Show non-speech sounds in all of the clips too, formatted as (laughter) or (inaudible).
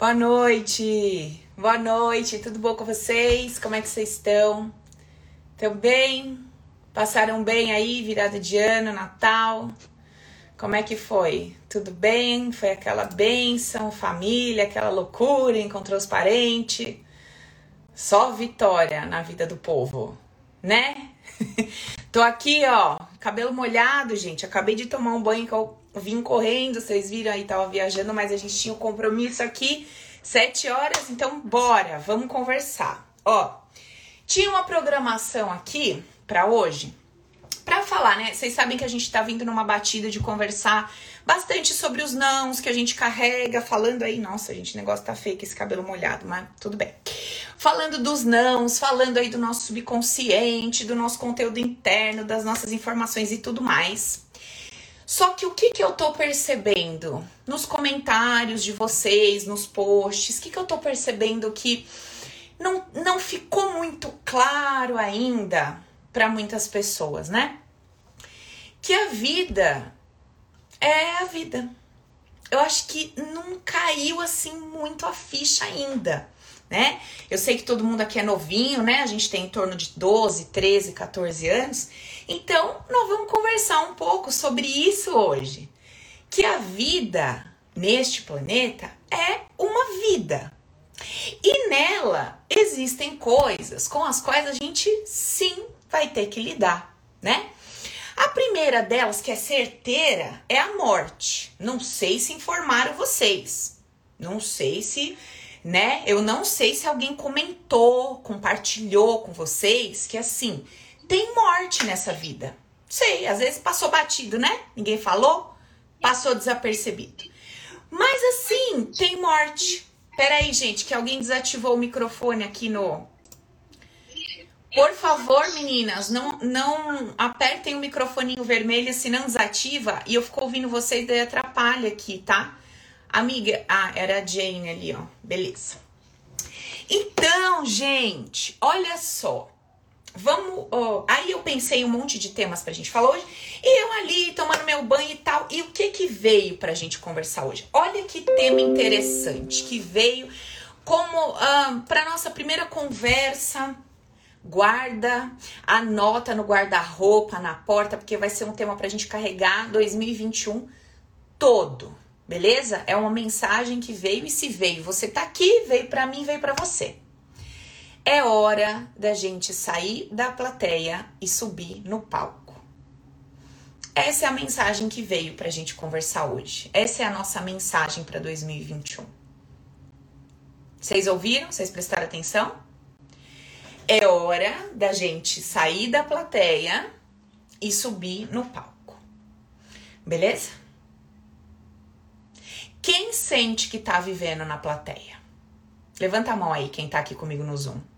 Boa noite! Boa noite, tudo bom com vocês? Como é que vocês estão? Estão bem? Passaram bem aí, virada de ano, Natal? Como é que foi? Tudo bem? Foi aquela benção, família, aquela loucura, encontrou os parentes? Só vitória na vida do povo, né? (laughs) Tô aqui, ó, cabelo molhado, gente. Acabei de tomar um banho vim correndo, vocês viram aí, tava viajando, mas a gente tinha um compromisso aqui, sete horas, então bora, vamos conversar. Ó, tinha uma programação aqui para hoje, para falar, né? Vocês sabem que a gente tá vindo numa batida de conversar bastante sobre os nãos que a gente carrega, falando aí, nossa, gente, o negócio tá feio com esse cabelo molhado, mas tudo bem. Falando dos nãos, falando aí do nosso subconsciente, do nosso conteúdo interno, das nossas informações e tudo mais. Só que o que, que eu tô percebendo nos comentários de vocês, nos posts, o que, que eu tô percebendo que não, não ficou muito claro ainda para muitas pessoas, né? Que a vida é a vida. Eu acho que não caiu assim muito a ficha ainda, né? Eu sei que todo mundo aqui é novinho, né? A gente tem em torno de 12, 13, 14 anos. Então, nós vamos conversar um pouco sobre isso hoje. Que a vida neste planeta é uma vida. E nela existem coisas com as quais a gente sim vai ter que lidar, né? A primeira delas, que é certeira, é a morte. Não sei se informaram vocês. Não sei se, né? Eu não sei se alguém comentou, compartilhou com vocês que assim, tem morte nessa vida. Sei, às vezes passou batido, né? Ninguém falou, passou desapercebido. Mas assim, tem morte. Peraí, gente, que alguém desativou o microfone aqui no. Por favor, meninas, não, não apertem o microfoninho vermelho, se não desativa e eu fico ouvindo vocês, daí atrapalha aqui, tá? Amiga, ah, era a Jane ali, ó. Beleza. Então, gente, olha só. Vamos. Oh, aí eu pensei um monte de temas pra gente falar hoje. E eu ali tomando meu banho e tal. E o que que veio pra gente conversar hoje? Olha que tema interessante que veio como uh, pra nossa primeira conversa. Guarda, anota no guarda-roupa, na porta, porque vai ser um tema pra gente carregar 2021 todo, beleza? É uma mensagem que veio e se veio, você tá aqui, veio para mim, veio para você. É hora da gente sair da plateia e subir no palco. Essa é a mensagem que veio para a gente conversar hoje. Essa é a nossa mensagem para 2021. Vocês ouviram? Vocês prestaram atenção? É hora da gente sair da plateia e subir no palco. Beleza? Quem sente que tá vivendo na plateia? Levanta a mão aí, quem tá aqui comigo no Zoom.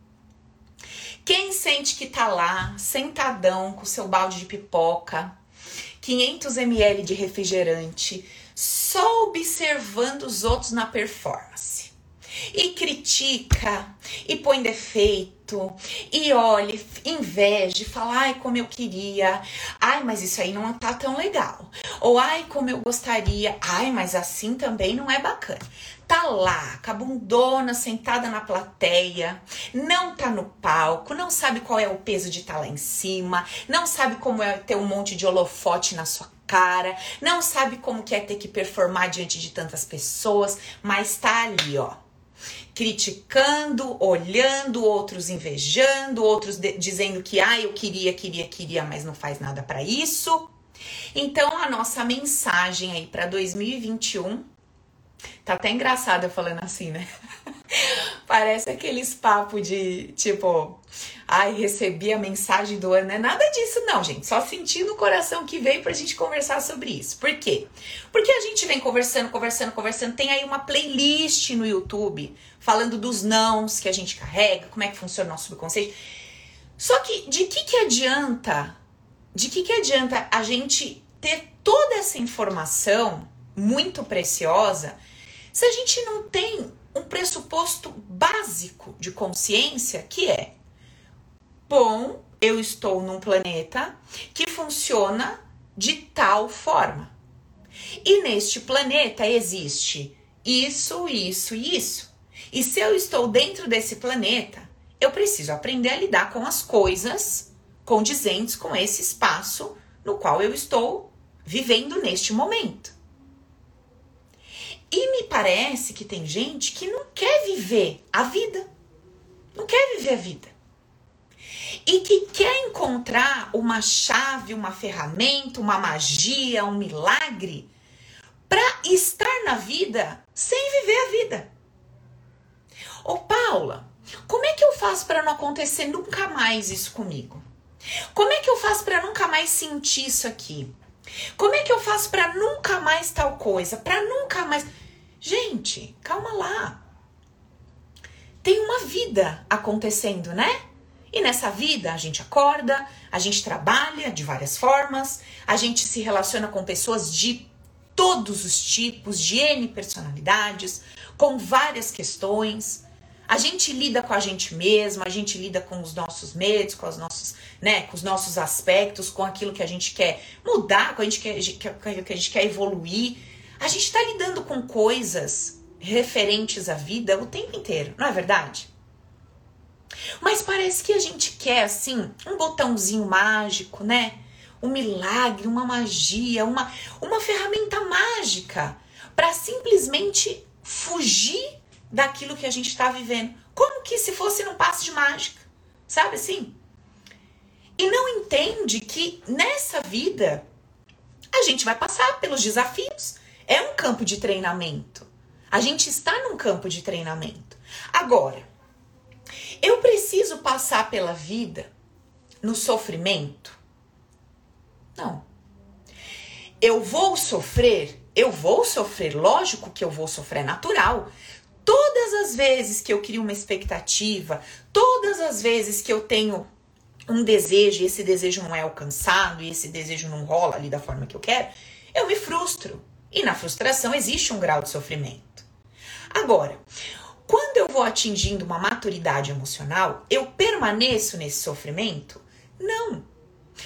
Quem sente que tá lá, sentadão, com seu balde de pipoca, 500 ml de refrigerante, só observando os outros na performance. E critica, e põe defeito, e olha, inveja, e fala, ai, como eu queria, ai, mas isso aí não tá tão legal. Ou ai, como eu gostaria, ai, mas assim também não é bacana tá lá, com a bundona sentada na plateia, não tá no palco, não sabe qual é o peso de estar tá lá em cima, não sabe como é ter um monte de holofote na sua cara, não sabe como que é ter que performar diante de tantas pessoas, mas tá ali, ó. Criticando, olhando, outros invejando, outros dizendo que ah, eu queria, queria, queria, mas não faz nada para isso. Então a nossa mensagem aí para 2021 Tá até engraçado eu falando assim, né? (laughs) Parece aqueles papos de tipo, ai, recebi a mensagem do ano. Não é nada disso, não, gente. Só senti no coração que veio pra gente conversar sobre isso. Por quê? Porque a gente vem conversando, conversando, conversando. Tem aí uma playlist no YouTube falando dos nãos que a gente carrega, como é que funciona o nosso subconsciente. Só que de que que adianta? De que que adianta a gente ter toda essa informação muito preciosa? Se a gente não tem um pressuposto básico de consciência que é: bom, eu estou num planeta que funciona de tal forma. E neste planeta existe isso, isso e isso. E se eu estou dentro desse planeta, eu preciso aprender a lidar com as coisas condizentes com esse espaço no qual eu estou vivendo neste momento. E me parece que tem gente que não quer viver a vida. Não quer viver a vida. E que quer encontrar uma chave, uma ferramenta, uma magia, um milagre para estar na vida sem viver a vida. Ô Paula, como é que eu faço para não acontecer nunca mais isso comigo? Como é que eu faço para nunca mais sentir isso aqui? Como é que eu faço para nunca mais tal coisa? Para nunca mais. Gente, calma lá. Tem uma vida acontecendo, né? E nessa vida a gente acorda, a gente trabalha de várias formas, a gente se relaciona com pessoas de todos os tipos, de N personalidades, com várias questões. A gente lida com a gente mesma, a gente lida com os nossos medos, com os nossos, né, com os nossos aspectos, com aquilo que a gente quer mudar, com a gente quer, que a gente quer evoluir. A gente está lidando com coisas referentes à vida o tempo inteiro, não é verdade? Mas parece que a gente quer assim um botãozinho mágico, né? Um milagre, uma magia, uma, uma ferramenta mágica para simplesmente fugir daquilo que a gente está vivendo. Como que se fosse num passe de mágica, sabe assim? E não entende que nessa vida a gente vai passar pelos desafios. É um campo de treinamento. A gente está num campo de treinamento. Agora, eu preciso passar pela vida no sofrimento? Não. Eu vou sofrer? Eu vou sofrer, lógico que eu vou sofrer, é natural. Todas as vezes que eu crio uma expectativa, todas as vezes que eu tenho um desejo e esse desejo não é alcançado e esse desejo não rola ali da forma que eu quero, eu me frustro. E na frustração existe um grau de sofrimento. Agora, quando eu vou atingindo uma maturidade emocional, eu permaneço nesse sofrimento? Não.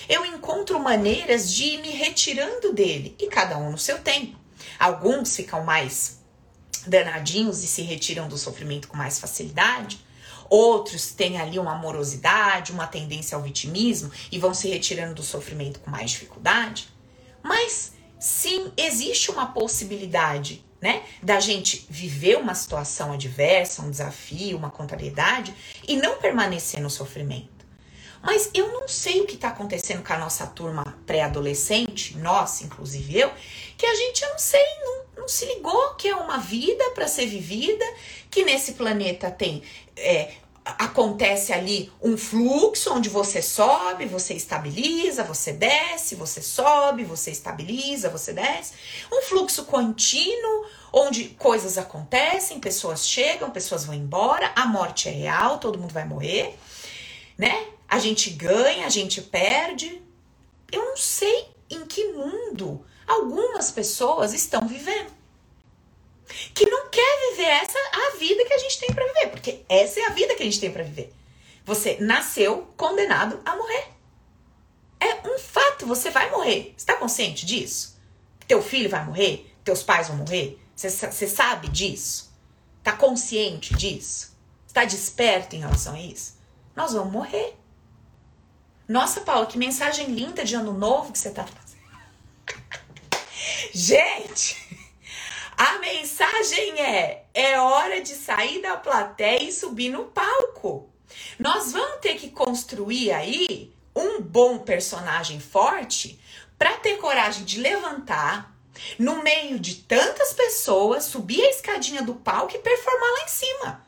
Eu encontro maneiras de ir me retirando dele e cada um no seu tempo. Alguns ficam mais danadinhos e se retiram do sofrimento com mais facilidade. Outros têm ali uma amorosidade, uma tendência ao vitimismo e vão se retirando do sofrimento com mais dificuldade. Mas sim, existe uma possibilidade, né, da gente viver uma situação adversa, um desafio, uma contrariedade e não permanecer no sofrimento. Mas eu não sei o que está acontecendo com a nossa turma pré-adolescente, nós, inclusive eu, que a gente, eu não sei, não, não se ligou que é uma vida para ser vivida, que nesse planeta tem é, acontece ali um fluxo onde você sobe, você estabiliza, você desce, você sobe, você estabiliza, você desce. Um fluxo contínuo onde coisas acontecem, pessoas chegam, pessoas vão embora, a morte é real, todo mundo vai morrer, né? A gente ganha, a gente perde. Eu não sei em que mundo algumas pessoas estão vivendo que não quer viver essa a vida que a gente tem para viver, porque essa é a vida que a gente tem para viver. Você nasceu condenado a morrer. É um fato, você vai morrer. Você tá consciente disso? Teu filho vai morrer? Teus pais vão morrer? Você, você sabe disso? Tá consciente disso? Está desperto em relação a isso? Nós vamos morrer. Nossa, Paula, que mensagem linda de ano novo que você tá fazendo. (laughs) Gente, a mensagem é: é hora de sair da plateia e subir no palco. Nós vamos ter que construir aí um bom personagem forte para ter coragem de levantar no meio de tantas pessoas, subir a escadinha do palco e performar lá em cima.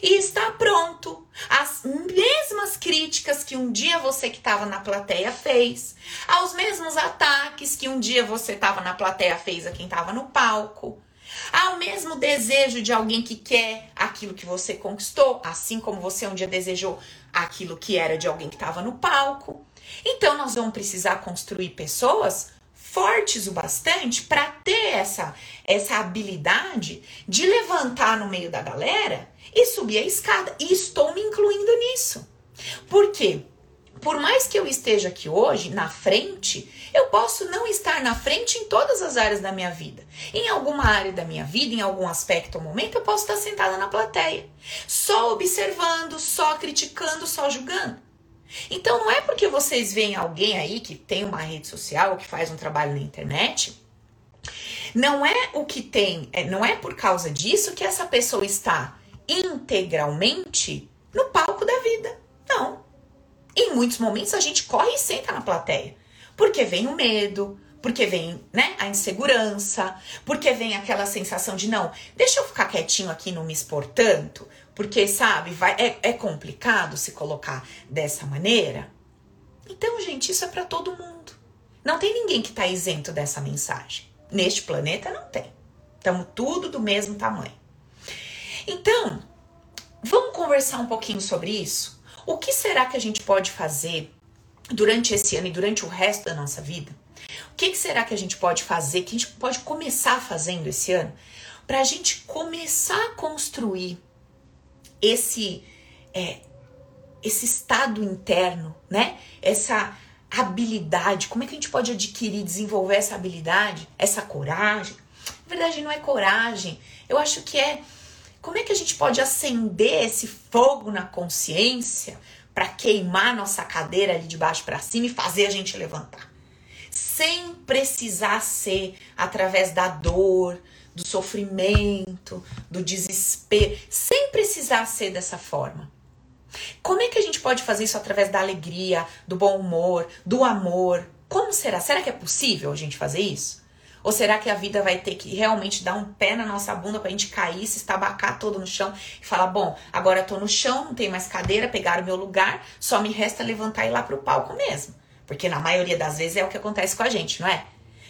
E está pronto. As mesmas críticas que um dia você que estava na plateia fez, aos mesmos ataques que um dia você estava na plateia fez a quem estava no palco. Ao mesmo desejo de alguém que quer aquilo que você conquistou, assim como você um dia desejou aquilo que era de alguém que estava no palco. Então nós vamos precisar construir pessoas fortes o bastante para ter essa essa habilidade de levantar no meio da galera e subir a escada. E estou me incluindo nisso. Por quê? por mais que eu esteja aqui hoje, na frente, eu posso não estar na frente em todas as áreas da minha vida. Em alguma área da minha vida, em algum aspecto ou momento, eu posso estar sentada na plateia, só observando, só criticando, só julgando. Então não é porque vocês veem alguém aí que tem uma rede social que faz um trabalho na internet, não é o que tem, é, não é por causa disso que essa pessoa está integralmente no palco da vida. Não. Em muitos momentos a gente corre e senta na plateia. Porque vem o medo, porque vem, né, a insegurança, porque vem aquela sensação de não, deixa eu ficar quietinho aqui não me expor tanto, porque sabe, vai é, é complicado se colocar dessa maneira. Então, gente, isso é para todo mundo. Não tem ninguém que tá isento dessa mensagem. Neste planeta não tem. Estamos tudo do mesmo tamanho. Então, vamos conversar um pouquinho sobre isso? O que será que a gente pode fazer durante esse ano e durante o resto da nossa vida? O que, será que a gente pode fazer, que a gente pode começar fazendo esse ano, para a gente começar a construir esse, é, esse estado interno, né? Essa habilidade, como é que a gente pode adquirir, desenvolver essa habilidade, essa coragem? Na verdade, não é coragem, eu acho que é como é que a gente pode acender esse fogo na consciência para queimar nossa cadeira ali de baixo para cima e fazer a gente levantar? Sem precisar ser através da dor, do sofrimento, do desespero, sem precisar ser dessa forma. Como é que a gente pode fazer isso através da alegria, do bom humor, do amor? Como será? Será que é possível a gente fazer isso? Ou será que a vida vai ter que realmente dar um pé na nossa bunda pra gente cair, se estabacar todo no chão e falar: bom, agora eu tô no chão, não tem mais cadeira, pegaram o meu lugar, só me resta levantar e ir lá pro palco mesmo. Porque na maioria das vezes é o que acontece com a gente, não é?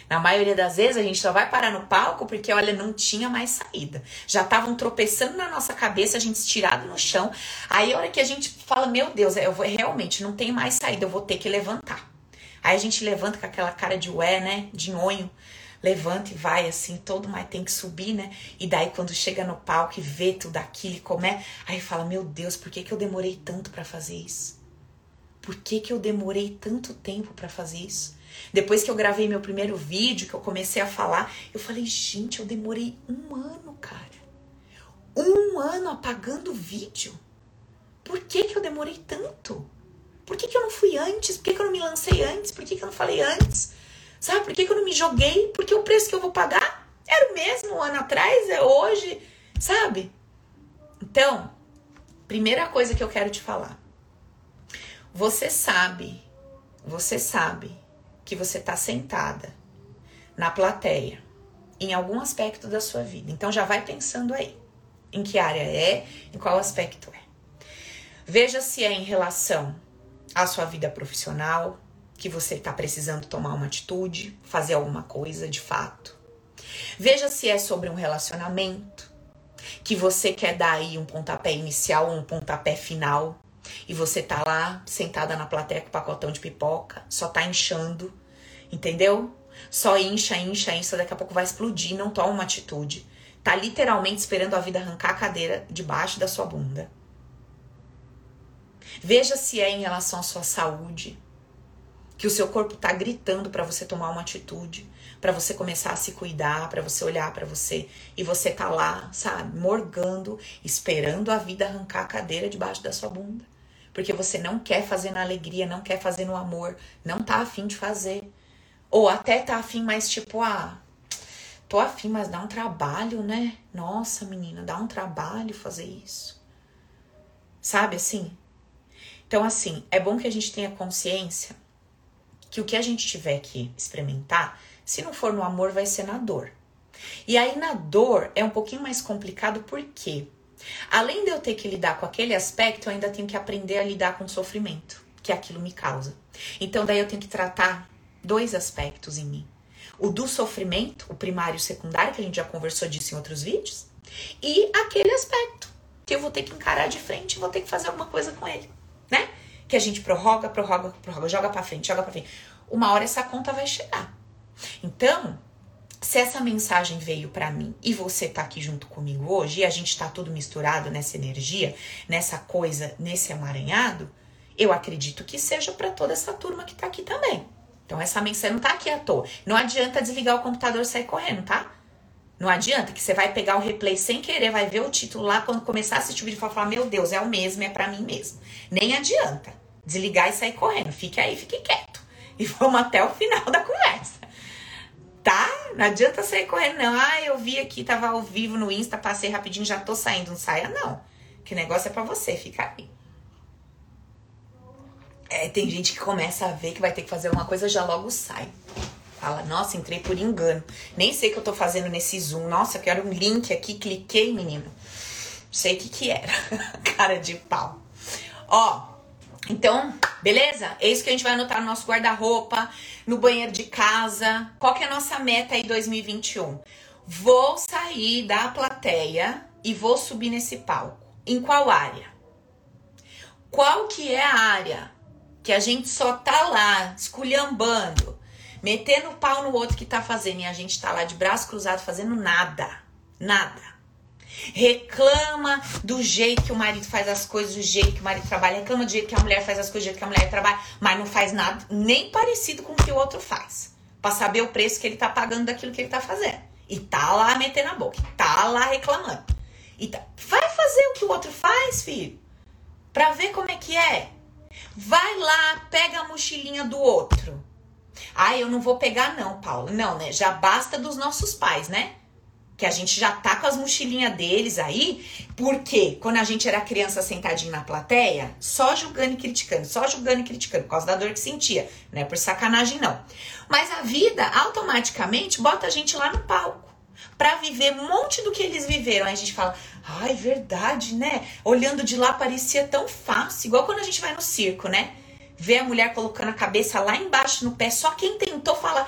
Na maioria das vezes a gente só vai parar no palco porque, olha, não tinha mais saída. Já estavam tropeçando na nossa cabeça, a gente estirado no chão. Aí a hora que a gente fala, meu Deus, eu vou, realmente não tem mais saída, eu vou ter que levantar. Aí a gente levanta com aquela cara de ué, né? De nhonho levanta e vai assim, todo mas tem que subir, né? E daí quando chega no palco e vê tudo aquilo e como é, aí fala: "Meu Deus, por que que eu demorei tanto para fazer isso? Por que que eu demorei tanto tempo para fazer isso?" Depois que eu gravei meu primeiro vídeo, que eu comecei a falar, eu falei: "Gente, eu demorei um ano, cara. Um ano apagando vídeo. Por que que eu demorei tanto?" Por que, que eu não fui antes? Por que, que eu não me lancei antes? Por que, que eu não falei antes? Sabe por que, que eu não me joguei? Porque o preço que eu vou pagar era o mesmo um ano atrás, é hoje, sabe? Então, primeira coisa que eu quero te falar. Você sabe, você sabe que você está sentada na plateia em algum aspecto da sua vida. Então já vai pensando aí em que área é, em qual aspecto é. Veja se é em relação à sua vida profissional, que você está precisando tomar uma atitude, fazer alguma coisa de fato. Veja se é sobre um relacionamento, que você quer dar aí um pontapé inicial ou um pontapé final, e você tá lá sentada na plateia com o pacotão de pipoca, só tá inchando, entendeu? Só incha, incha, incha, daqui a pouco vai explodir, não toma uma atitude. Tá literalmente esperando a vida arrancar a cadeira debaixo da sua bunda. Veja se é em relação à sua saúde, que o seu corpo está gritando para você tomar uma atitude, para você começar a se cuidar, para você olhar para você e você tá lá, sabe, morgando, esperando a vida arrancar a cadeira debaixo da sua bunda. Porque você não quer fazer na alegria, não quer fazer no amor, não tá afim de fazer. Ou até tá afim, mas tipo, ah, tô afim, mas dá um trabalho, né? Nossa, menina, dá um trabalho fazer isso. Sabe assim? Então, assim, é bom que a gente tenha consciência que o que a gente tiver que experimentar, se não for no amor, vai ser na dor. E aí na dor é um pouquinho mais complicado porque além de eu ter que lidar com aquele aspecto, eu ainda tenho que aprender a lidar com o sofrimento que aquilo me causa. Então daí eu tenho que tratar dois aspectos em mim. O do sofrimento, o primário e o secundário, que a gente já conversou disso em outros vídeos, e aquele aspecto que eu vou ter que encarar de frente vou ter que fazer alguma coisa com ele, né? que a gente prorroga, prorroga, prorroga, joga para frente, joga para frente. Uma hora essa conta vai chegar. Então, se essa mensagem veio para mim e você tá aqui junto comigo hoje e a gente tá tudo misturado nessa energia, nessa coisa, nesse amaranhado, Eu acredito que seja para toda essa turma que tá aqui também. Então essa mensagem não tá aqui à toa. Não adianta desligar o computador e sair correndo, tá? Não adianta que você vai pegar o replay sem querer, vai ver o título lá, quando começar a assistir o vídeo, vai falar, meu Deus, é o mesmo, é para mim mesmo. Nem adianta desligar e sair correndo. Fique aí, fique quieto. E vamos até o final da conversa. Tá? Não adianta sair correndo, não. Ah, eu vi aqui, tava ao vivo no Insta, passei rapidinho, já tô saindo. Não saia, não. Que negócio é para você, fica aí. É, tem gente que começa a ver que vai ter que fazer alguma coisa, já logo sai. Fala, nossa, entrei por engano. Nem sei o que eu tô fazendo nesse Zoom. Nossa, eu quero um link aqui, cliquei, menino. Sei o que que era. (laughs) Cara de pau. Ó, então, beleza? É isso que a gente vai anotar no nosso guarda-roupa, no banheiro de casa. Qual que é a nossa meta aí 2021? Vou sair da plateia e vou subir nesse palco. Em qual área? Qual que é a área que a gente só tá lá esculhambando, metendo o pau no outro que tá fazendo e a gente tá lá de braço cruzado fazendo nada. Nada. Reclama do jeito que o marido faz as coisas, do jeito que o marido trabalha, reclama do jeito que a mulher faz as coisas, do jeito que a mulher trabalha, mas não faz nada nem parecido com o que o outro faz. Pra saber o preço que ele tá pagando daquilo que ele tá fazendo. E tá lá metendo a boca, tá lá reclamando. E tá... Vai fazer o que o outro faz, filho. Pra ver como é que é. Vai lá, pega a mochilinha do outro. Ah, eu não vou pegar não, Paula. Não, né? Já basta dos nossos pais, né? Que a gente já tá com as mochilinhas deles aí, porque quando a gente era criança sentadinho na plateia, só julgando e criticando, só julgando e criticando, por causa da dor que sentia, não é por sacanagem não. Mas a vida automaticamente bota a gente lá no palco para viver um monte do que eles viveram. Aí a gente fala, ai, verdade, né? Olhando de lá parecia tão fácil, igual quando a gente vai no circo, né? Vê a mulher colocando a cabeça lá embaixo no pé, só quem tentou fala,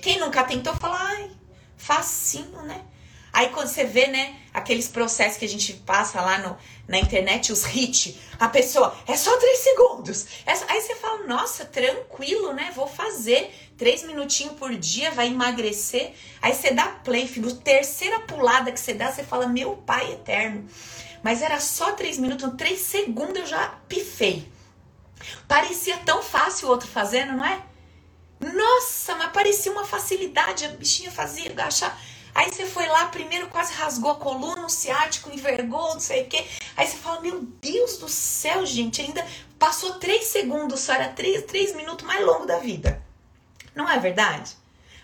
quem nunca tentou fala, ai, facinho, né? Aí quando você vê, né, aqueles processos que a gente passa lá no, na internet, os hits, a pessoa, é só três segundos. É só... Aí você fala, nossa, tranquilo, né? Vou fazer três minutinhos por dia, vai emagrecer. Aí você dá play, filho. Terceira pulada que você dá, você fala, meu pai eterno. Mas era só três minutos, três segundos eu já pifei. Parecia tão fácil o outro fazendo, não é? Nossa, mas parecia uma facilidade, a bichinha fazia agachar. Aí você foi lá, primeiro quase rasgou a coluna, o ciático envergou, não sei o quê. Aí você fala, meu Deus do céu, gente, ainda passou três segundos, só era três, três minutos mais longo da vida. Não é verdade?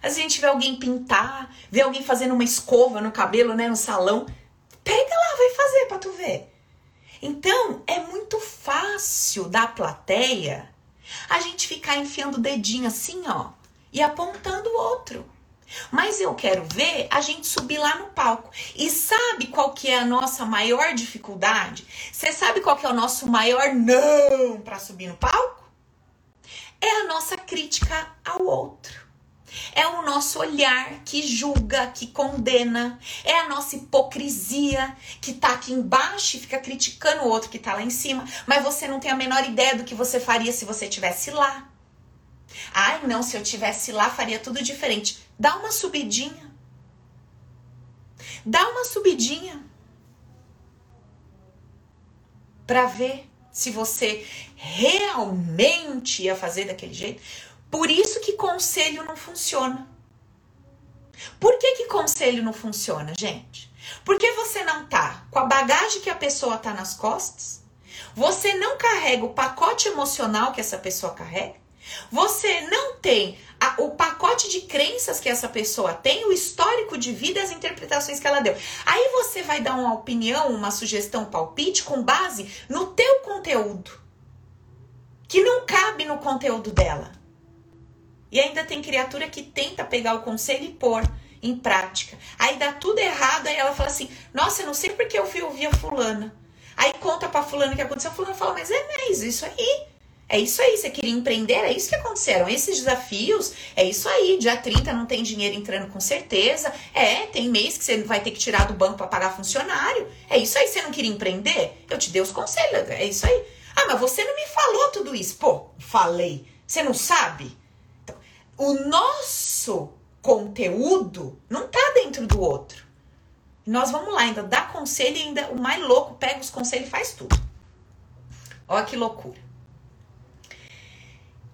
Às vezes a gente vê alguém pintar, vê alguém fazendo uma escova no cabelo, né, no salão. Pega lá, vai fazer pra tu ver. Então, é muito fácil da plateia a gente ficar enfiando o dedinho assim, ó, e apontando o outro. Mas eu quero ver a gente subir lá no palco. E sabe qual que é a nossa maior dificuldade? Você sabe qual que é o nosso maior não para subir no palco? É a nossa crítica ao outro. É o nosso olhar que julga, que condena. É a nossa hipocrisia que tá aqui embaixo e fica criticando o outro que tá lá em cima, mas você não tem a menor ideia do que você faria se você estivesse lá. Ai, não, se eu tivesse lá faria tudo diferente. Dá uma subidinha. Dá uma subidinha. Para ver se você realmente ia fazer daquele jeito. Por isso que conselho não funciona. Por que, que conselho não funciona, gente? Porque você não tá com a bagagem que a pessoa tá nas costas, você não carrega o pacote emocional que essa pessoa carrega, você não tem a, o pacote de crenças que essa pessoa tem, o histórico de vida, as interpretações que ela deu. Aí você vai dar uma opinião, uma sugestão, um palpite com base no teu conteúdo, que não cabe no conteúdo dela. E ainda tem criatura que tenta pegar o conselho e pôr em prática. Aí dá tudo errado, aí ela fala assim: Nossa, eu não sei porque eu fui ouvir a fulana. Aí conta pra fulana o que aconteceu. A fulana fala: Mas é mesmo, isso aí. É isso aí, você queria empreender, é isso que aconteceram. Esses desafios, é isso aí. Dia 30 não tem dinheiro entrando com certeza. É, tem mês que você vai ter que tirar do banco para pagar funcionário. É isso aí, você não queria empreender? Eu te dei os conselhos, é isso aí. Ah, mas você não me falou tudo isso. Pô, falei. Você não sabe? Então, o nosso conteúdo não tá dentro do outro. Nós vamos lá, ainda dá conselho ainda o mais louco pega os conselhos e faz tudo. Olha que loucura.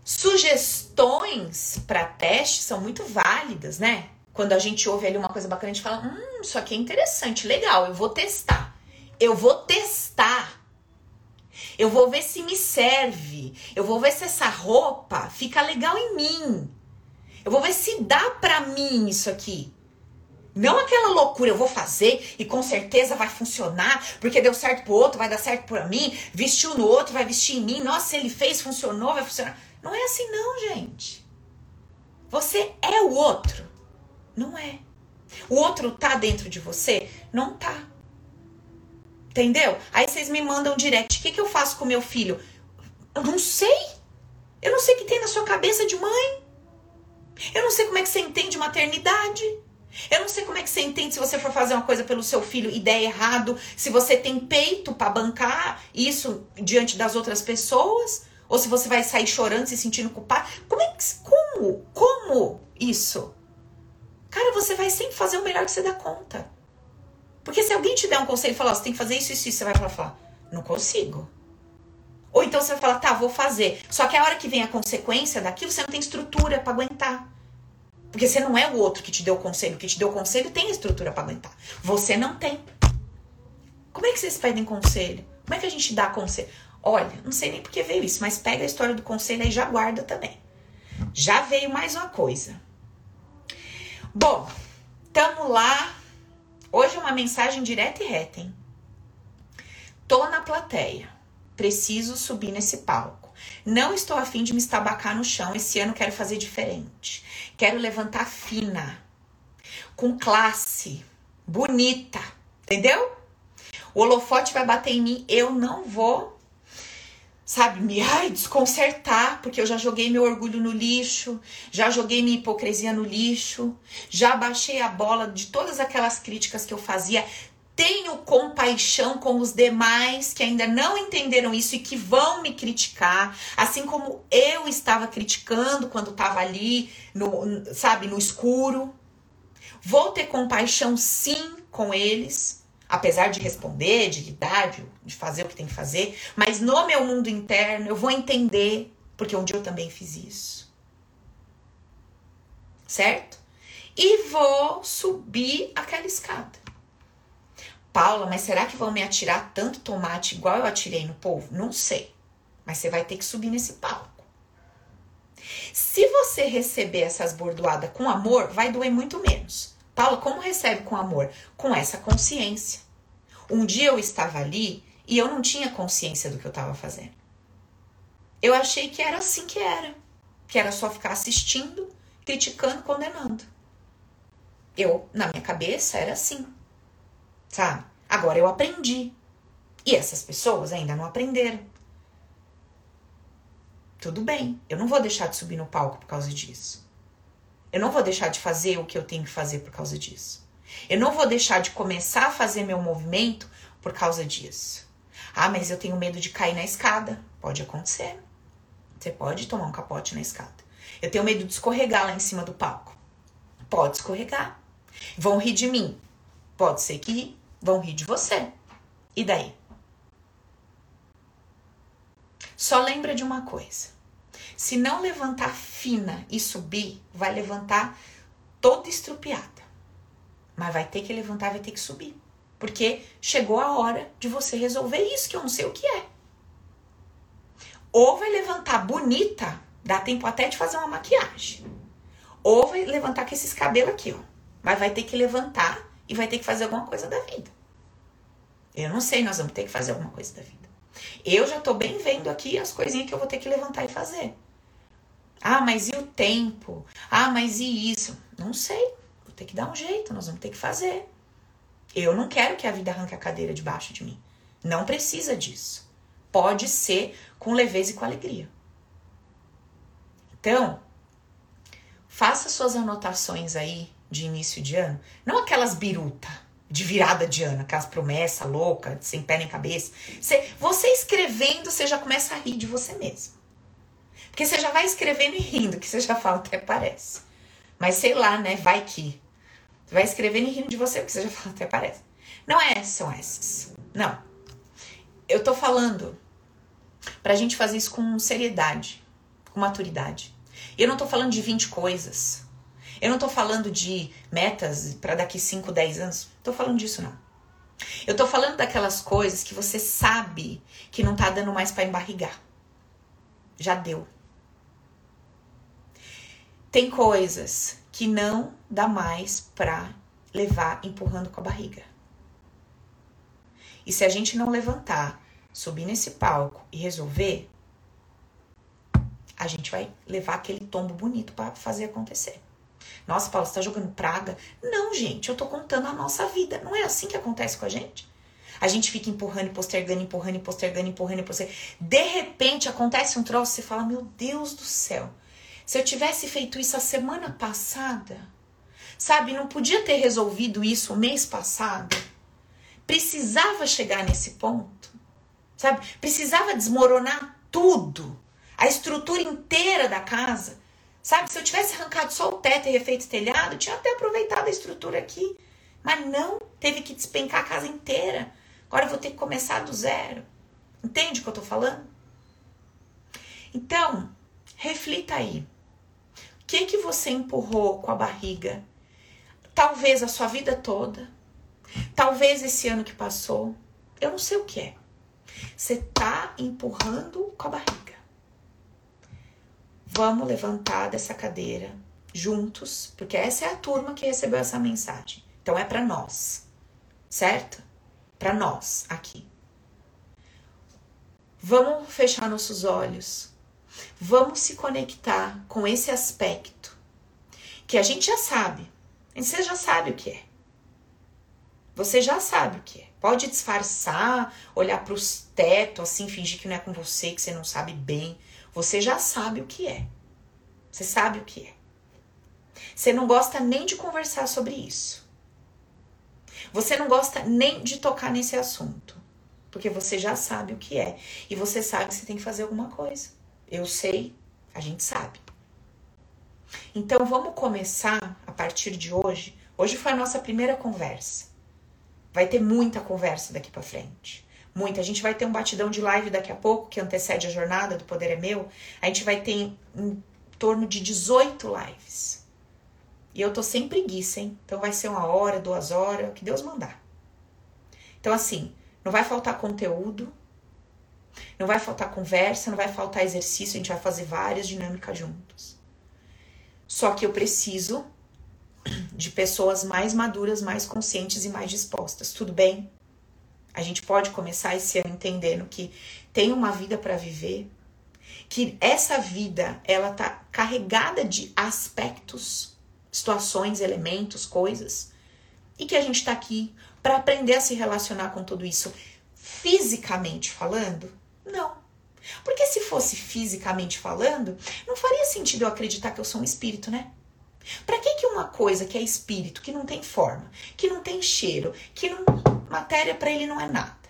Sugestões para teste são muito válidas, né? Quando a gente ouve ali uma coisa bacana, a gente fala: hum, isso aqui é interessante, legal, eu vou testar. Eu vou testar. Eu vou ver se me serve. Eu vou ver se essa roupa fica legal em mim. Eu vou ver se dá pra mim isso aqui. Não aquela loucura, eu vou fazer e com certeza vai funcionar, porque deu certo pro outro, vai dar certo pra mim, vestiu no outro, vai vestir em mim. Nossa, ele fez, funcionou, vai funcionar. Não é assim não, gente. Você é o outro. Não é. O outro tá dentro de você? Não tá. Entendeu? Aí vocês me mandam direct. O que, que eu faço com meu filho? Eu não sei. Eu não sei o que tem na sua cabeça de mãe. Eu não sei como é que você entende maternidade. Eu não sei como é que você entende se você for fazer uma coisa pelo seu filho e der errado, se você tem peito para bancar isso diante das outras pessoas, ou se você vai sair chorando, se sentindo culpado. Como é que como? Como isso? Cara, você vai sempre fazer o melhor que você dá conta. Porque se alguém te der um conselho e falar, oh, você tem que fazer isso, isso, isso, você vai falar, não consigo. Ou então você vai falar, tá, vou fazer. Só que a hora que vem a consequência daquilo, você não tem estrutura para aguentar. Porque você não é o outro que te deu o conselho. O que te deu o conselho tem estrutura para aguentar. Você não tem. Como é que vocês pedem conselho? Como é que a gente dá conselho? Olha, não sei nem por que veio isso, mas pega a história do conselho e já guarda também. Já veio mais uma coisa. Bom, tamo lá Hoje é uma mensagem direta e reta, hein? Tô na plateia. Preciso subir nesse palco. Não estou afim de me estabacar no chão. Esse ano quero fazer diferente. Quero levantar fina, com classe, bonita, entendeu? O holofote vai bater em mim, eu não vou sabe, me ai, desconcertar, porque eu já joguei meu orgulho no lixo, já joguei minha hipocrisia no lixo, já baixei a bola de todas aquelas críticas que eu fazia. Tenho compaixão com os demais que ainda não entenderam isso e que vão me criticar, assim como eu estava criticando quando estava ali, no, sabe, no escuro. Vou ter compaixão sim com eles, apesar de responder, de lidar, de, de fazer o que tem que fazer, mas no meu mundo interno eu vou entender, porque um dia eu também fiz isso. Certo? E vou subir aquela escada. Paula, mas será que vão me atirar tanto tomate igual eu atirei no povo? Não sei. Mas você vai ter que subir nesse palco. Se você receber essas bordoadas com amor, vai doer muito menos. Paulo, como recebe com amor? Com essa consciência. Um dia eu estava ali e eu não tinha consciência do que eu estava fazendo. Eu achei que era assim que era. Que era só ficar assistindo, criticando, condenando. Eu, na minha cabeça, era assim. Sabe? Agora eu aprendi. E essas pessoas ainda não aprenderam. Tudo bem, eu não vou deixar de subir no palco por causa disso. Eu não vou deixar de fazer o que eu tenho que fazer por causa disso. Eu não vou deixar de começar a fazer meu movimento por causa disso. Ah, mas eu tenho medo de cair na escada. Pode acontecer. Você pode tomar um capote na escada. Eu tenho medo de escorregar lá em cima do palco. Pode escorregar. Vão rir de mim. Pode ser que vão rir de você. E daí? Só lembra de uma coisa. Se não levantar fina e subir, vai levantar toda estrupiada. Mas vai ter que levantar, vai ter que subir. Porque chegou a hora de você resolver isso, que eu não sei o que é. Ou vai levantar bonita, dá tempo até de fazer uma maquiagem. Ou vai levantar com esses cabelos aqui, ó. Mas vai ter que levantar e vai ter que fazer alguma coisa da vida. Eu não sei, nós vamos ter que fazer alguma coisa da vida. Eu já tô bem vendo aqui as coisinhas que eu vou ter que levantar e fazer. Ah, mas e o tempo? Ah, mas e isso? Não sei. Vou ter que dar um jeito, nós vamos ter que fazer. Eu não quero que a vida arranque a cadeira debaixo de mim. Não precisa disso. Pode ser com leveza e com alegria. Então, faça suas anotações aí de início de ano. Não aquelas biruta de virada de ano, aquelas promessas loucas, sem pé nem cabeça. Você, você escrevendo, você já começa a rir de você mesmo. Porque você já vai escrevendo e rindo, que você já fala até parece. Mas sei lá, né? Vai que. Vai escrevendo e rindo de você, porque você já fala até parece. Não é são essas. Não. Eu tô falando pra gente fazer isso com seriedade, com maturidade. Eu não tô falando de 20 coisas. Eu não tô falando de metas para daqui 5, 10 anos. Tô falando disso não. Eu tô falando daquelas coisas que você sabe que não tá dando mais para embarrigar. Já deu. Tem coisas que não dá mais pra levar empurrando com a barriga. E se a gente não levantar, subir nesse palco e resolver, a gente vai levar aquele tombo bonito para fazer acontecer. Nossa, Paulo, você tá jogando praga? Não, gente, eu tô contando a nossa vida. Não é assim que acontece com a gente? A gente fica empurrando, postergando, empurrando, postergando, empurrando, postergando. De repente acontece um troço, você fala: Meu Deus do céu, se eu tivesse feito isso a semana passada, sabe, não podia ter resolvido isso o mês passado. Precisava chegar nesse ponto, sabe? Precisava desmoronar tudo, a estrutura inteira da casa Sabe, se eu tivesse arrancado só o teto e refeito o telhado, tinha até aproveitado a estrutura aqui. Mas não, teve que despencar a casa inteira. Agora eu vou ter que começar do zero. Entende o que eu tô falando? Então, reflita aí. Que que você empurrou com a barriga? Talvez a sua vida toda. Talvez esse ano que passou. Eu não sei o que é. Você tá empurrando com a barriga. Vamos levantar dessa cadeira juntos, porque essa é a turma que recebeu essa mensagem. Então é para nós, certo? Para nós aqui. Vamos fechar nossos olhos. Vamos se conectar com esse aspecto que a gente já sabe. Você já sabe o que é. Você já sabe o que é. Pode disfarçar, olhar para os tetos, assim, fingir que não é com você, que você não sabe bem. Você já sabe o que é. Você sabe o que é. Você não gosta nem de conversar sobre isso. Você não gosta nem de tocar nesse assunto. Porque você já sabe o que é. E você sabe que você tem que fazer alguma coisa. Eu sei, a gente sabe. Então vamos começar a partir de hoje. Hoje foi a nossa primeira conversa. Vai ter muita conversa daqui para frente muita. A gente vai ter um batidão de live daqui a pouco, que antecede a jornada do Poder é Meu. A gente vai ter em, em torno de 18 lives. E eu tô sem preguiça, hein? Então vai ser uma hora, duas horas, o que Deus mandar. Então, assim, não vai faltar conteúdo, não vai faltar conversa, não vai faltar exercício, a gente vai fazer várias dinâmicas juntos. Só que eu preciso de pessoas mais maduras, mais conscientes e mais dispostas. Tudo bem? A gente pode começar esse ano entendendo que tem uma vida para viver, que essa vida ela tá carregada de aspectos, situações, elementos, coisas, e que a gente está aqui para aprender a se relacionar com tudo isso fisicamente falando? Não. Porque se fosse fisicamente falando, não faria sentido eu acreditar que eu sou um espírito, né? Para que que uma coisa que é espírito, que não tem forma, que não tem cheiro, que não matéria para ele não é nada?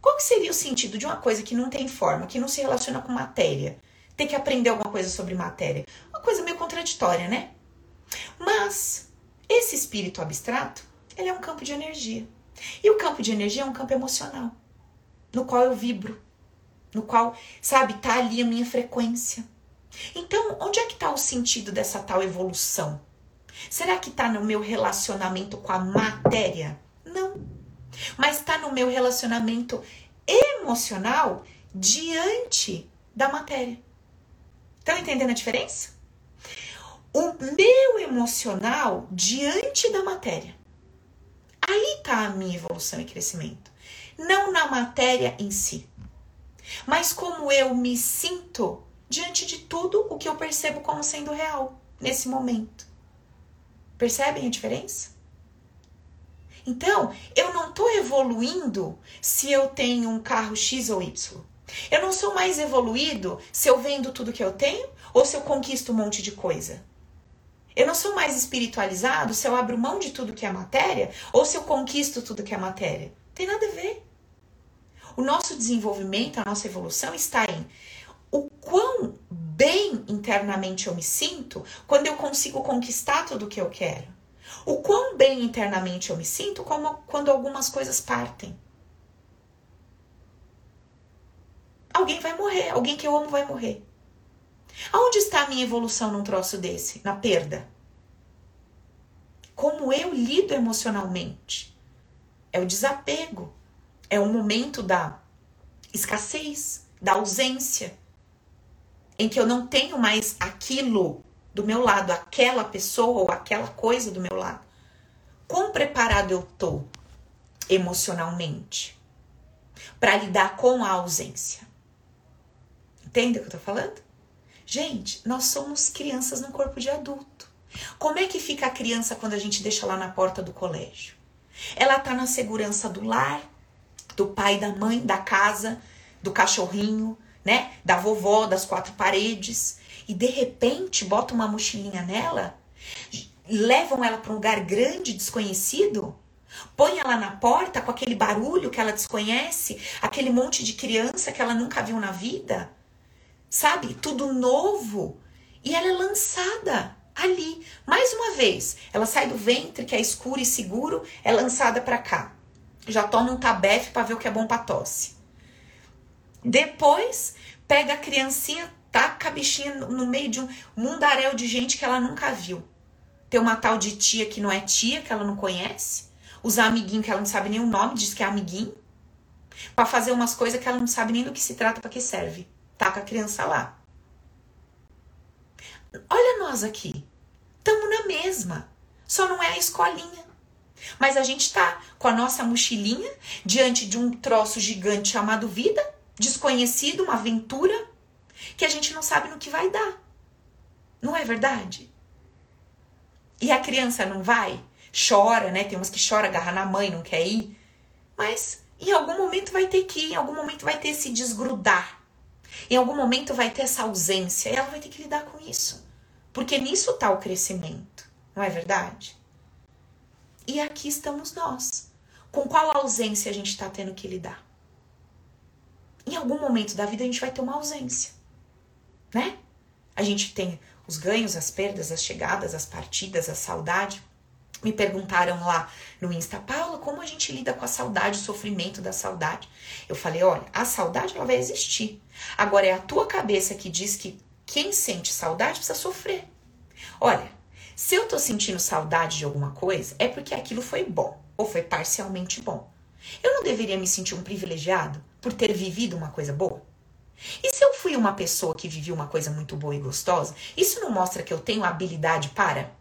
Qual que seria o sentido de uma coisa que não tem forma, que não se relaciona com matéria, ter que aprender alguma coisa sobre matéria? Uma coisa meio contraditória, né? Mas esse espírito abstrato, ele é um campo de energia. E o campo de energia é um campo emocional, no qual eu vibro, no qual, sabe, tá ali a minha frequência. Então, onde é que está o sentido dessa tal evolução? Será que está no meu relacionamento com a matéria? Não. Mas está no meu relacionamento emocional diante da matéria. Estão entendendo a diferença? O meu emocional diante da matéria. Aí está a minha evolução e crescimento. Não na matéria em si, mas como eu me sinto diante de tudo o que eu percebo como sendo real nesse momento. Percebem a diferença? Então, eu não estou evoluindo se eu tenho um carro X ou Y. Eu não sou mais evoluído se eu vendo tudo que eu tenho ou se eu conquisto um monte de coisa. Eu não sou mais espiritualizado se eu abro mão de tudo que é matéria ou se eu conquisto tudo que é matéria. Tem nada a ver. O nosso desenvolvimento, a nossa evolução está em o quão bem internamente eu me sinto quando eu consigo conquistar tudo o que eu quero. O quão bem internamente eu me sinto como quando algumas coisas partem. Alguém vai morrer, alguém que eu amo vai morrer. Aonde está a minha evolução num troço desse? Na perda. Como eu lido emocionalmente? É o desapego. É o momento da escassez, da ausência, em que eu não tenho mais aquilo do meu lado, aquela pessoa ou aquela coisa do meu lado. Quão preparado eu tô emocionalmente para lidar com a ausência? Entende o que eu tô falando? Gente, nós somos crianças no corpo de adulto. Como é que fica a criança quando a gente deixa lá na porta do colégio? Ela tá na segurança do lar, do pai, da mãe, da casa, do cachorrinho, né? Da vovó, das quatro paredes. E de repente bota uma mochilinha nela, levam ela para um lugar grande, desconhecido, põe ela na porta com aquele barulho que ela desconhece, aquele monte de criança que ela nunca viu na vida sabe? Tudo novo. E ela é lançada ali. Mais uma vez, ela sai do ventre, que é escuro e seguro, é lançada para cá. Já toma um tabefe para ver o que é bom para tosse. Depois, pega a criancinha, taca a bichinha no meio de um mundaréu de gente que ela nunca viu. Tem uma tal de tia que não é tia, que ela não conhece. Os amiguinhos que ela não sabe nem o nome, diz que é amiguinho. para fazer umas coisas que ela não sabe nem do que se trata, para que serve. Tá com a criança lá. Olha nós aqui. Estamos na mesma. Só não é a escolinha. Mas a gente tá com a nossa mochilinha diante de um troço gigante chamado vida, desconhecido, uma aventura, que a gente não sabe no que vai dar. Não é verdade? E a criança não vai? Chora, né? Tem umas que chora, agarra na mãe, não quer ir. Mas em algum momento vai ter que ir, em algum momento vai ter se desgrudar. Em algum momento vai ter essa ausência e ela vai ter que lidar com isso. Porque nisso está o crescimento, não é verdade? E aqui estamos nós. Com qual ausência a gente está tendo que lidar? Em algum momento da vida a gente vai ter uma ausência, né? A gente tem os ganhos, as perdas, as chegadas, as partidas, a saudade. Me perguntaram lá no Insta, Paula, como a gente lida com a saudade, o sofrimento da saudade? Eu falei, olha, a saudade ela vai existir. Agora é a tua cabeça que diz que quem sente saudade precisa sofrer. Olha, se eu tô sentindo saudade de alguma coisa, é porque aquilo foi bom ou foi parcialmente bom. Eu não deveria me sentir um privilegiado por ter vivido uma coisa boa? E se eu fui uma pessoa que viveu uma coisa muito boa e gostosa, isso não mostra que eu tenho habilidade para?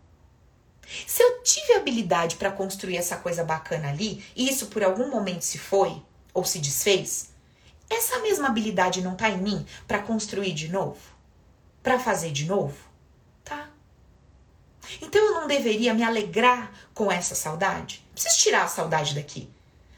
Se eu tive habilidade para construir essa coisa bacana ali, e isso por algum momento se foi ou se desfez, essa mesma habilidade não tá em mim para construir de novo? Para fazer de novo? Então eu não deveria me alegrar com essa saudade? Preciso tirar a saudade daqui.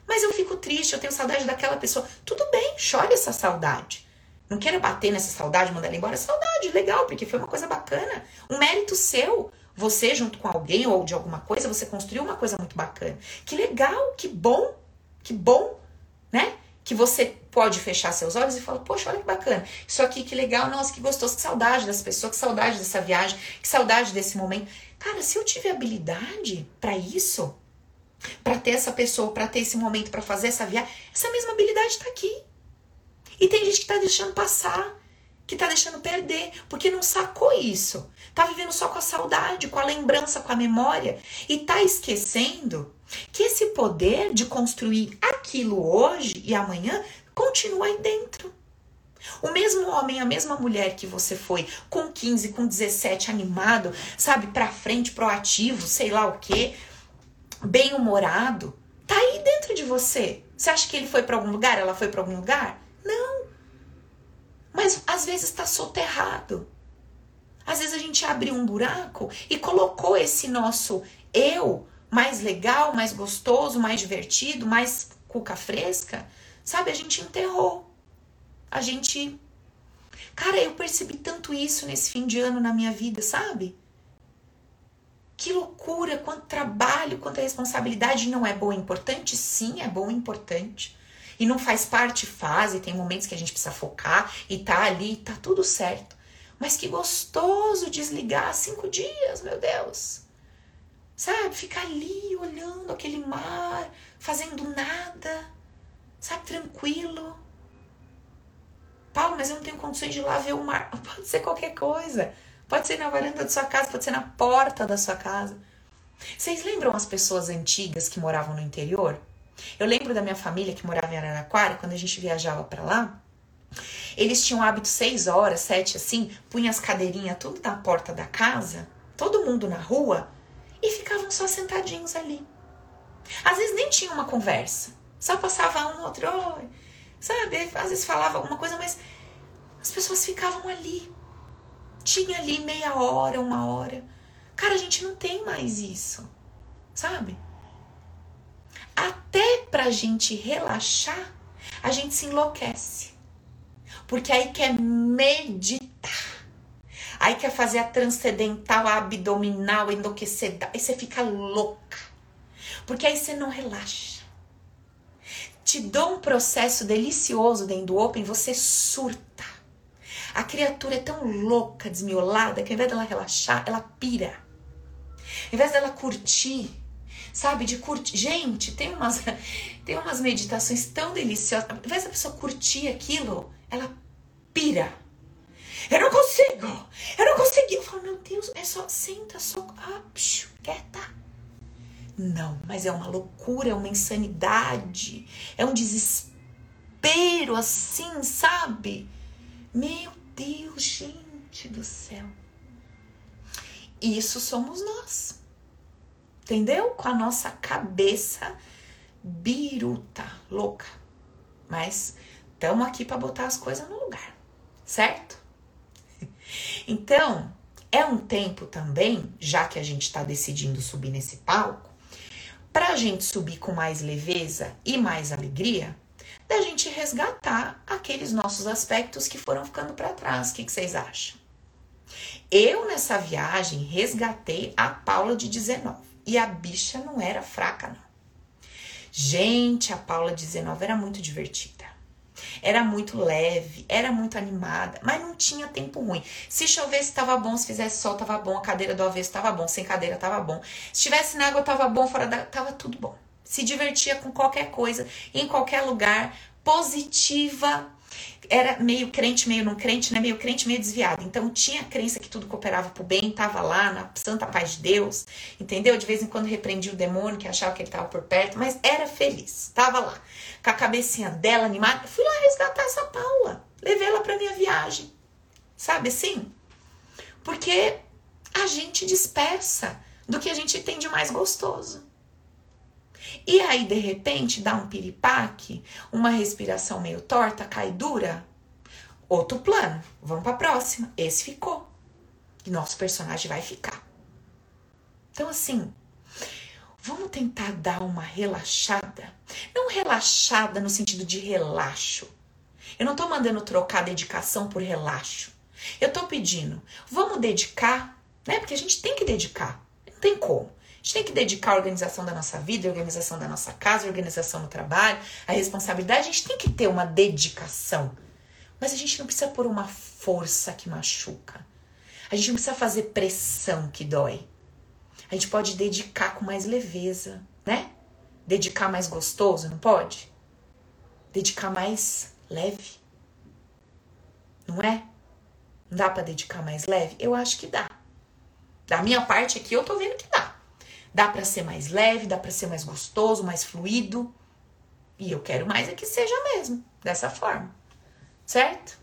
Mas eu fico triste, eu tenho saudade daquela pessoa. Tudo bem, chore essa saudade. Não quero bater nessa saudade, mandar ela embora. Saudade, legal, porque foi uma coisa bacana. Um mérito seu. Você, junto com alguém ou de alguma coisa, você construiu uma coisa muito bacana. Que legal, que bom, que bom, né? Que você pode fechar seus olhos e falar, poxa, olha que bacana. Isso aqui, que legal, nossa, que gostoso, que saudade dessa pessoa, que saudade dessa viagem, que saudade desse momento. Cara, se eu tiver habilidade para isso, para ter essa pessoa, para ter esse momento, para fazer essa viagem, essa mesma habilidade tá aqui. E tem gente que tá deixando passar que tá deixando perder, porque não sacou isso. Tá vivendo só com a saudade, com a lembrança, com a memória e tá esquecendo que esse poder de construir aquilo hoje e amanhã continua aí dentro. O mesmo homem, a mesma mulher que você foi com 15, com 17, animado, sabe, pra frente, proativo, sei lá o que, bem-humorado, tá aí dentro de você. Você acha que ele foi para algum lugar? Ela foi para algum lugar? Não. Mas às vezes está soterrado. Às vezes a gente abriu um buraco e colocou esse nosso eu mais legal, mais gostoso, mais divertido, mais cuca fresca, sabe? A gente enterrou. A gente. Cara, eu percebi tanto isso nesse fim de ano na minha vida, sabe? Que loucura, quanto trabalho, quanta responsabilidade. Não é bom e importante? Sim, é bom e importante e não faz parte fase, tem momentos que a gente precisa focar e tá ali, tá tudo certo. Mas que gostoso desligar cinco dias, meu Deus. Sabe, ficar ali olhando aquele mar, fazendo nada, sabe, tranquilo. Paulo, mas eu não tenho condições de ir lá ver o mar. (laughs) Pode ser qualquer coisa. Pode ser na varanda da sua casa, pode ser na porta da sua casa. Vocês lembram as pessoas antigas que moravam no interior? Eu lembro da minha família que morava em Araraquara, quando a gente viajava para lá. Eles tinham hábito seis horas, sete assim, punha as cadeirinhas tudo na porta da casa, todo mundo na rua, e ficavam só sentadinhos ali. Às vezes nem tinha uma conversa, só passava um outro, sabe? Às vezes falava alguma coisa, mas as pessoas ficavam ali. Tinha ali meia hora, uma hora. Cara, a gente não tem mais isso, sabe? Até pra gente relaxar, a gente se enlouquece. Porque aí quer meditar. Aí quer fazer a transcendental, a abdominal, a enlouquecer. Aí você fica louca. Porque aí você não relaxa. Te dou um processo delicioso dentro do Open, você surta. A criatura é tão louca, desmiolada, que ao invés dela relaxar, ela pira. Ao invés dela curtir, sabe, de curtir. Gente, tem umas, (laughs) tem umas meditações tão deliciosas. Ao invés da pessoa curtir aquilo, ela pira. Eu não consigo! Eu não consegui! Eu falo, meu Deus, é só, senta, só, ah, psiu, quieta. Não, mas é uma loucura, é uma insanidade, é um desespero assim, sabe? Meu Deus, gente do céu. Isso somos nós. Entendeu? Com a nossa cabeça biruta, louca. Mas estamos aqui para botar as coisas no lugar, certo? Então, é um tempo também, já que a gente está decidindo subir nesse palco, para a gente subir com mais leveza e mais alegria, da gente resgatar aqueles nossos aspectos que foram ficando para trás. O que, que vocês acham? Eu, nessa viagem, resgatei a Paula de 19. E a bicha não era fraca, não. Gente, a Paula de 19 era muito divertida. Era muito leve, era muito animada, mas não tinha tempo ruim. Se chovesse, tava bom. Se fizesse sol, tava bom. A cadeira do avesso tava bom. Sem cadeira, tava bom. Se estivesse na água, tava bom. Fora da. tava tudo bom. Se divertia com qualquer coisa, em qualquer lugar, positiva era meio crente, meio não crente, né? Meio crente, meio desviado. Então tinha crença que tudo cooperava pro bem, tava lá na santa paz de Deus, entendeu? De vez em quando repreendia o demônio que achava que ele tava por perto, mas era feliz, tava lá. Com a cabecinha dela animada, fui lá resgatar essa Paula, levei ela pra minha viagem. Sabe assim? Porque a gente dispersa do que a gente tem de mais gostoso. E aí, de repente, dá um piripaque, uma respiração meio torta, cai dura. Outro plano. Vamos para a próxima. Esse ficou. E nosso personagem vai ficar. Então, assim, vamos tentar dar uma relaxada. Não relaxada no sentido de relaxo. Eu não tô mandando trocar dedicação por relaxo. Eu tô pedindo, vamos dedicar, né? Porque a gente tem que dedicar. Não tem como gente tem que dedicar a organização da nossa vida, a organização da nossa casa, a organização do trabalho, a responsabilidade. A gente tem que ter uma dedicação. Mas a gente não precisa pôr uma força que machuca. A gente não precisa fazer pressão que dói. A gente pode dedicar com mais leveza, né? Dedicar mais gostoso, não pode? Dedicar mais leve. Não é? Não dá para dedicar mais leve? Eu acho que dá. Da minha parte aqui, eu tô vendo que dá. Dá para ser mais leve, dá para ser mais gostoso, mais fluido. E eu quero mais é que seja mesmo, dessa forma. Certo?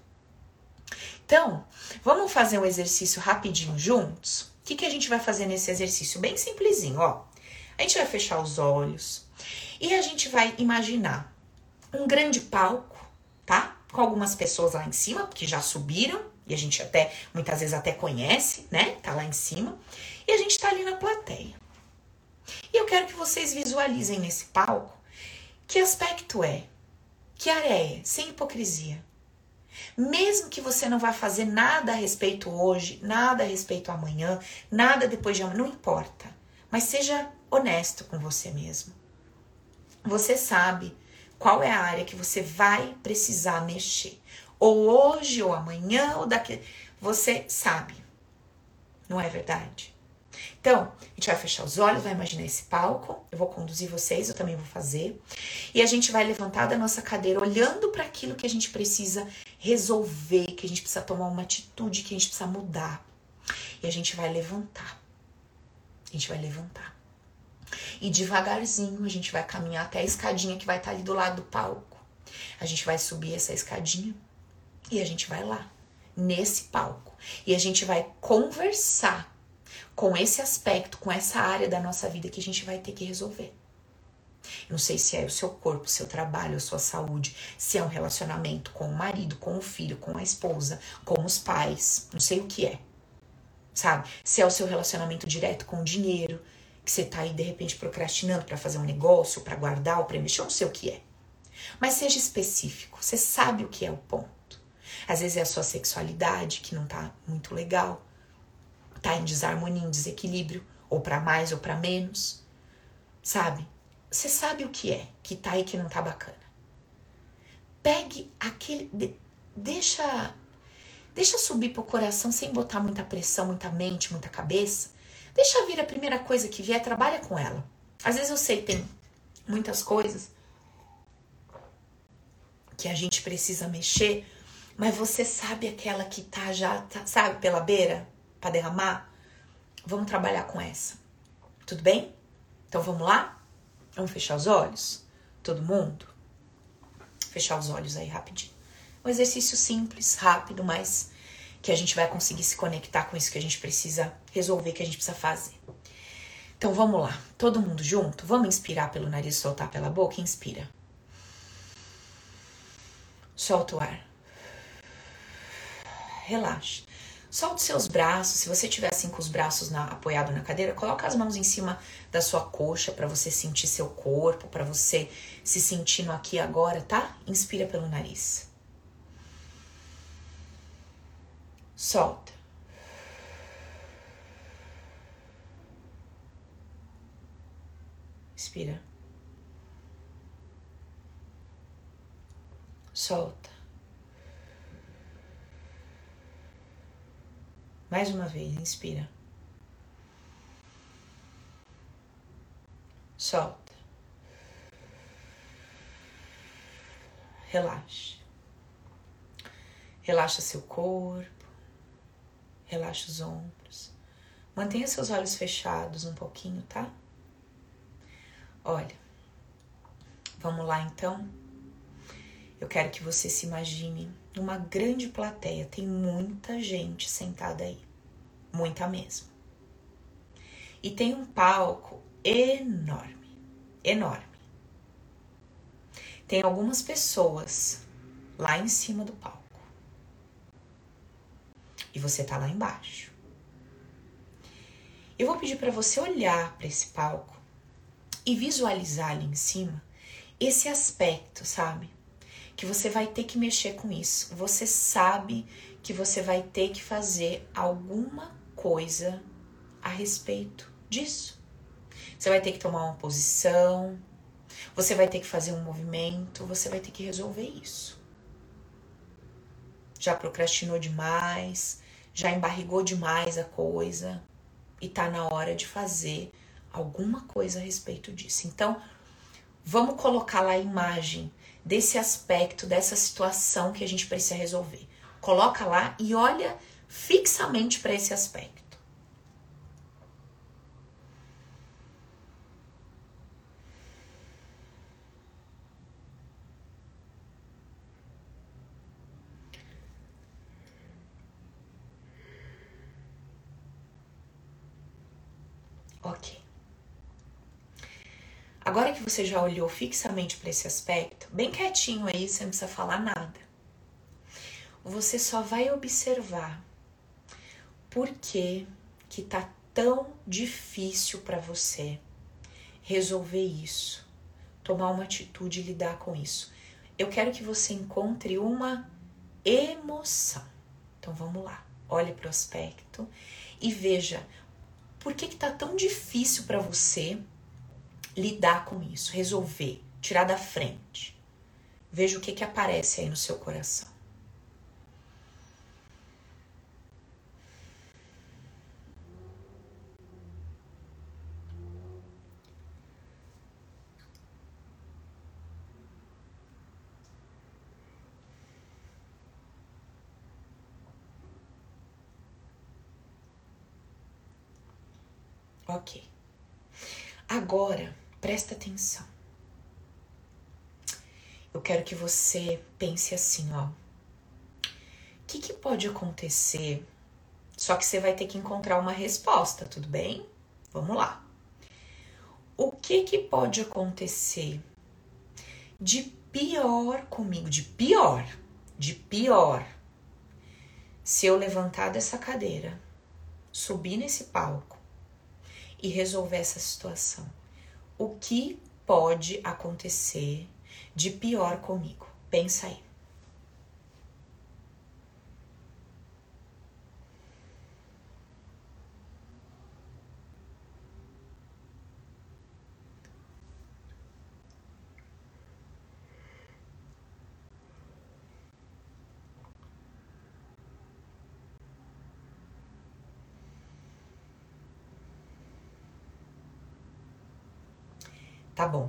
Então, vamos fazer um exercício rapidinho juntos? O que, que a gente vai fazer nesse exercício? Bem simplesinho, ó. A gente vai fechar os olhos e a gente vai imaginar um grande palco, tá? Com algumas pessoas lá em cima, que já subiram, e a gente até, muitas vezes até conhece, né? Tá lá em cima. E a gente tá ali na plateia. E eu quero que vocês visualizem nesse palco que aspecto é, que é, sem hipocrisia. Mesmo que você não vá fazer nada a respeito hoje, nada a respeito amanhã, nada depois de amanhã, não importa. Mas seja honesto com você mesmo. Você sabe qual é a área que você vai precisar mexer. Ou hoje, ou amanhã, ou daqui. Você sabe. Não é verdade? Então, a gente vai fechar os olhos, vai imaginar esse palco. Eu vou conduzir vocês, eu também vou fazer. E a gente vai levantar da nossa cadeira olhando para aquilo que a gente precisa resolver, que a gente precisa tomar uma atitude, que a gente precisa mudar. E a gente vai levantar. A gente vai levantar. E devagarzinho a gente vai caminhar até a escadinha que vai estar ali do lado do palco. A gente vai subir essa escadinha e a gente vai lá, nesse palco. E a gente vai conversar com esse aspecto, com essa área da nossa vida que a gente vai ter que resolver. Não sei se é o seu corpo, o seu trabalho, a sua saúde, se é um relacionamento com o marido, com o filho, com a esposa, com os pais, não sei o que é. Sabe? Se é o seu relacionamento direto com o dinheiro, que você tá aí de repente procrastinando para fazer um negócio, para guardar ou para mexer, eu não sei o que é. Mas seja específico, você sabe o que é o ponto. Às vezes é a sua sexualidade que não tá muito legal, tá em desarmonia, em desequilíbrio, ou para mais ou para menos. Sabe? Você sabe o que é que tá aí que não tá bacana. Pegue aquele. De, deixa. Deixa subir pro coração sem botar muita pressão, muita mente, muita cabeça. Deixa vir a primeira coisa que vier, trabalha com ela. Às vezes eu sei tem muitas coisas que a gente precisa mexer, mas você sabe aquela que tá já, tá, sabe, pela beira para derramar? Vamos trabalhar com essa. Tudo bem? Então vamos lá? Vamos fechar os olhos? Todo mundo? Fechar os olhos aí rapidinho. Um exercício simples, rápido, mas que a gente vai conseguir se conectar com isso que a gente precisa resolver, que a gente precisa fazer. Então vamos lá, todo mundo junto? Vamos inspirar pelo nariz, soltar pela boca? Inspira. Solta o ar. Relaxa. Solte seus braços. Se você estiver assim com os braços na, apoiado na cadeira, coloca as mãos em cima da sua coxa para você sentir seu corpo, para você se sentir no aqui agora, tá? Inspira pelo nariz. Solta. Inspira. Solta. Mais uma vez, inspira. Solta. Relaxa. Relaxa seu corpo. Relaxa os ombros. Mantenha seus olhos fechados um pouquinho, tá? Olha, vamos lá então. Eu quero que você se imagine numa grande plateia. Tem muita gente sentada aí. Muita mesmo. E tem um palco enorme. Enorme. Tem algumas pessoas lá em cima do palco. E você tá lá embaixo. Eu vou pedir para você olhar para esse palco e visualizar ali em cima esse aspecto, sabe? Que você vai ter que mexer com isso. Você sabe que você vai ter que fazer alguma coisa a respeito disso. Você vai ter que tomar uma posição, você vai ter que fazer um movimento, você vai ter que resolver isso. Já procrastinou demais, já embarrigou demais a coisa e tá na hora de fazer alguma coisa a respeito disso. Então, vamos colocar lá a imagem desse aspecto, dessa situação que a gente precisa resolver. Coloca lá e olha fixamente para esse aspecto. Ok. Agora que você já olhou fixamente para esse aspecto, bem quietinho aí, você não precisa falar nada. Você só vai observar por que que tá tão difícil para você resolver isso, tomar uma atitude e lidar com isso. Eu quero que você encontre uma emoção. Então vamos lá. Olhe para o aspecto e veja por que que tá tão difícil para você lidar com isso, resolver, tirar da frente. Veja o que, que aparece aí no seu coração. Ok. Agora, presta atenção. Eu quero que você pense assim, ó. O que, que pode acontecer? Só que você vai ter que encontrar uma resposta, tudo bem? Vamos lá. O que que pode acontecer de pior comigo, de pior, de pior, se eu levantar dessa cadeira, subir nesse palco e resolver essa situação? O que pode acontecer de pior comigo? Pensa aí. Tá bom.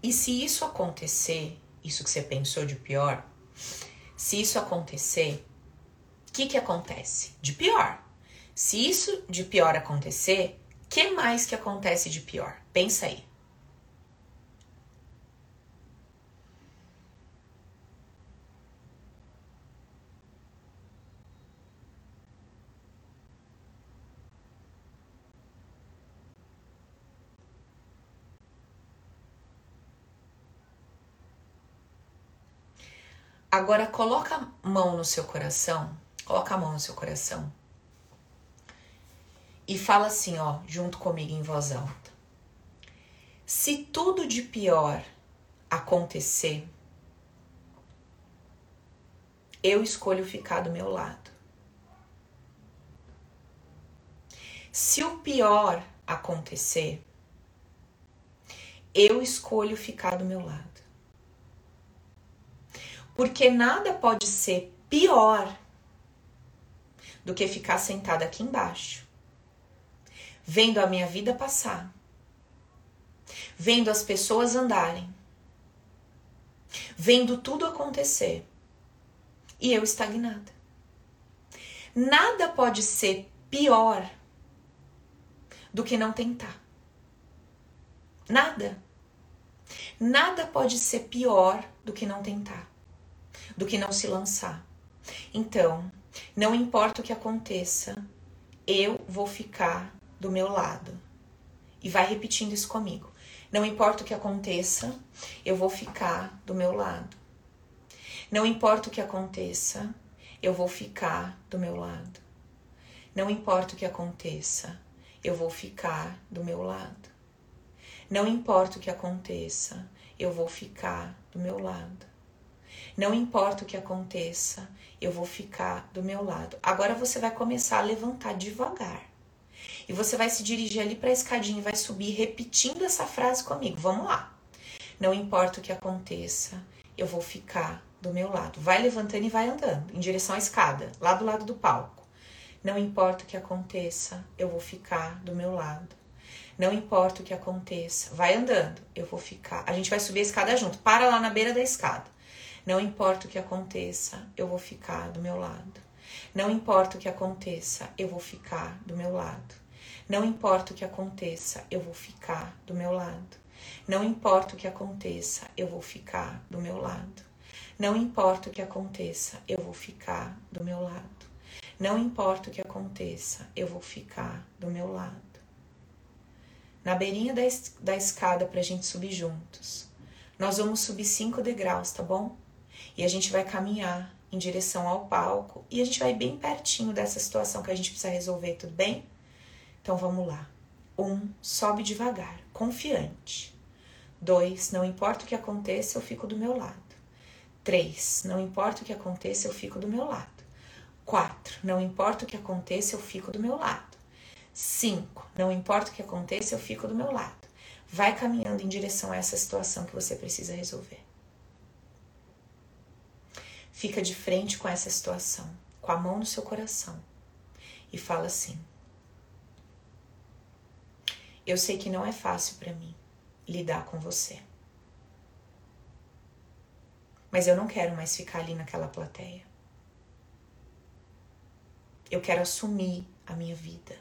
E se isso acontecer, isso que você pensou de pior, se isso acontecer, o que que acontece? De pior. Se isso de pior acontecer, que mais que acontece de pior? Pensa aí. Agora coloca a mão no seu coração, coloca a mão no seu coração e fala assim, ó, junto comigo em voz alta. Se tudo de pior acontecer, eu escolho ficar do meu lado. Se o pior acontecer, eu escolho ficar do meu lado. Porque nada pode ser pior do que ficar sentada aqui embaixo, vendo a minha vida passar, vendo as pessoas andarem, vendo tudo acontecer e eu estagnada. Nada pode ser pior do que não tentar. Nada. Nada pode ser pior do que não tentar do que não se lançar. Então, não importa o que aconteça, eu vou ficar do meu lado. E vai repetindo isso comigo. Não importa o que aconteça, eu vou ficar do meu lado. Não importa o que aconteça, eu vou ficar do meu lado. Não importa o que aconteça, eu vou ficar do meu lado. Não importa o que aconteça, eu vou ficar do meu lado. Não importa o que aconteça, eu vou ficar do meu lado. Agora você vai começar a levantar devagar. E você vai se dirigir ali para a escadinha e vai subir repetindo essa frase comigo. Vamos lá. Não importa o que aconteça, eu vou ficar do meu lado. Vai levantando e vai andando em direção à escada, lá do lado do palco. Não importa o que aconteça, eu vou ficar do meu lado. Não importa o que aconteça, vai andando, eu vou ficar. A gente vai subir a escada junto. Para lá na beira da escada. Não importa o que aconteça, eu vou ficar do meu lado. Não importa o que aconteça, eu vou ficar do meu lado. Não importa o que aconteça, eu vou ficar do meu lado. Não importa o que aconteça, eu vou ficar do meu lado. Não importa o que aconteça, eu vou ficar do meu lado. Não importa o que aconteça, eu vou ficar do meu lado. Na beirinha da, da escada pra gente subir juntos. Nós vamos subir cinco degraus, tá bom? E a gente vai caminhar em direção ao palco e a gente vai bem pertinho dessa situação que a gente precisa resolver, tudo bem? Então vamos lá. Um, sobe devagar, confiante. Dois, não importa o que aconteça, eu fico do meu lado. Três, não importa o que aconteça, eu fico do meu lado. Quatro, não importa o que aconteça, eu fico do meu lado. Cinco, não importa o que aconteça, eu fico do meu lado. Vai caminhando em direção a essa situação que você precisa resolver fica de frente com essa situação, com a mão no seu coração e fala assim: Eu sei que não é fácil para mim lidar com você. Mas eu não quero mais ficar ali naquela plateia. Eu quero assumir a minha vida.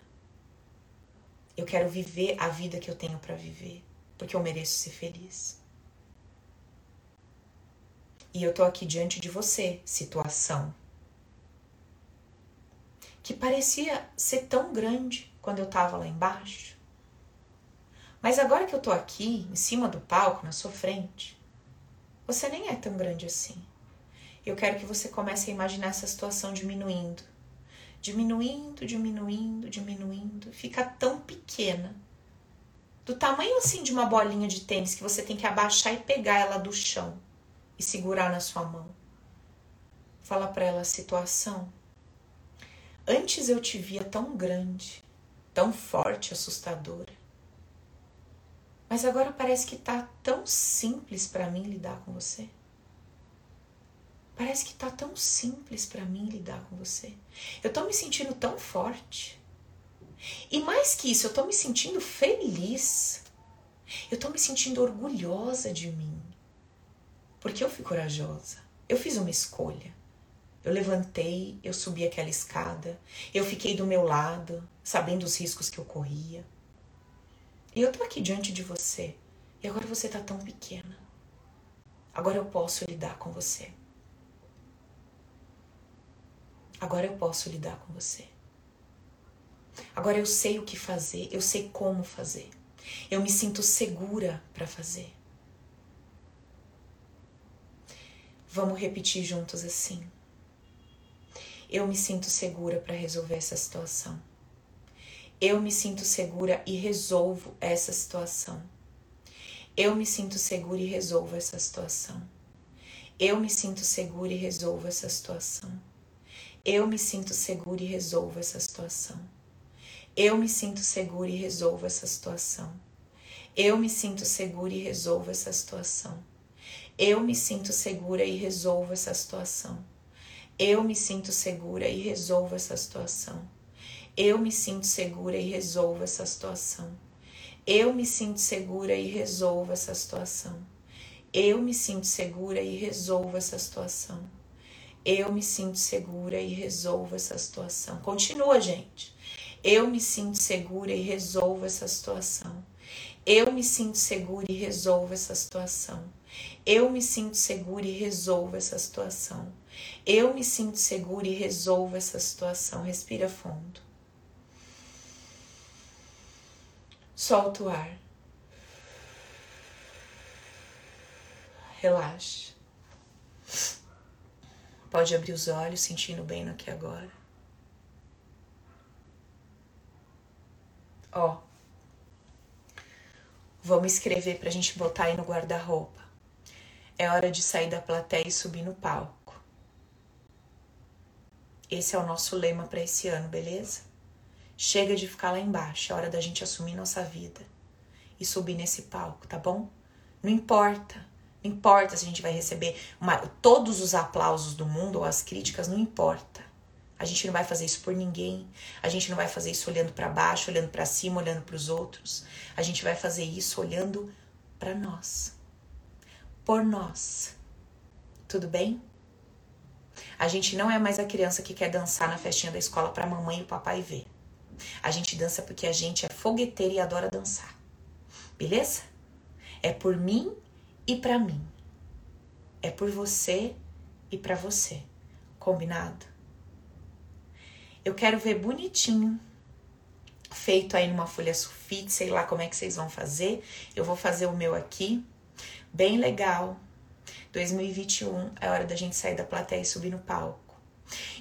Eu quero viver a vida que eu tenho para viver, porque eu mereço ser feliz. E eu tô aqui diante de você, situação que parecia ser tão grande quando eu tava lá embaixo. Mas agora que eu tô aqui, em cima do palco, na sua frente, você nem é tão grande assim. Eu quero que você comece a imaginar essa situação diminuindo. Diminuindo, diminuindo, diminuindo. Fica tão pequena. Do tamanho assim de uma bolinha de tênis que você tem que abaixar e pegar ela do chão e segurar na sua mão. Fala para ela a situação. Antes eu te via tão grande, tão forte, assustadora. Mas agora parece que tá tão simples para mim lidar com você. Parece que tá tão simples para mim lidar com você. Eu tô me sentindo tão forte. E mais que isso, eu tô me sentindo feliz. Eu tô me sentindo orgulhosa de mim. Porque eu fui corajosa. Eu fiz uma escolha. Eu levantei, eu subi aquela escada, eu fiquei do meu lado, sabendo os riscos que eu corria. E eu tô aqui diante de você, e agora você tá tão pequena. Agora eu posso lidar com você. Agora eu posso lidar com você. Agora eu sei o que fazer, eu sei como fazer. Eu me sinto segura para fazer. Vamos repetir juntos assim. Eu me sinto segura para resolver essa situação. Eu me sinto segura e resolvo essa situação. Eu me sinto segura e resolvo essa situação. Eu me sinto segura e resolvo essa situação. Eu me sinto segura e resolvo essa situação. Eu me sinto segura e resolvo essa situação. Eu me sinto segura e resolvo essa situação. Eu me sinto segura e resolvo essa situação. Eu me sinto segura e resolvo essa situação. Eu me sinto segura e resolvo essa situação. Eu me sinto segura e resolvo essa situação. Eu me sinto segura e resolvo essa situação. Eu me sinto segura e resolvo essa situação. Continua, gente. Eu me sinto segura e resolvo essa situação. Eu me sinto segura e resolvo essa situação. Eu me sinto segura e resolvo essa situação. Eu me sinto segura e resolvo essa situação. Respira fundo. Solta o ar. Relaxa. Pode abrir os olhos, sentindo bem no aqui agora. Ó, vamos escrever pra gente botar aí no guarda-roupa. É hora de sair da plateia e subir no palco. Esse é o nosso lema para esse ano, beleza? Chega de ficar lá embaixo, é hora da gente assumir nossa vida e subir nesse palco, tá bom? Não importa, não importa se a gente vai receber uma, todos os aplausos do mundo ou as críticas, não importa. A gente não vai fazer isso por ninguém. A gente não vai fazer isso olhando para baixo, olhando para cima, olhando para os outros. A gente vai fazer isso olhando para nós. Por nós. Tudo bem? A gente não é mais a criança que quer dançar na festinha da escola para mamãe e o papai ver. A gente dança porque a gente é fogueteira e adora dançar. Beleza? É por mim e para mim. É por você e para você. Combinado? Eu quero ver bonitinho, feito aí numa folha sulfite, sei lá como é que vocês vão fazer. Eu vou fazer o meu aqui, bem legal, 2021 é hora da gente sair da plateia e subir no palco.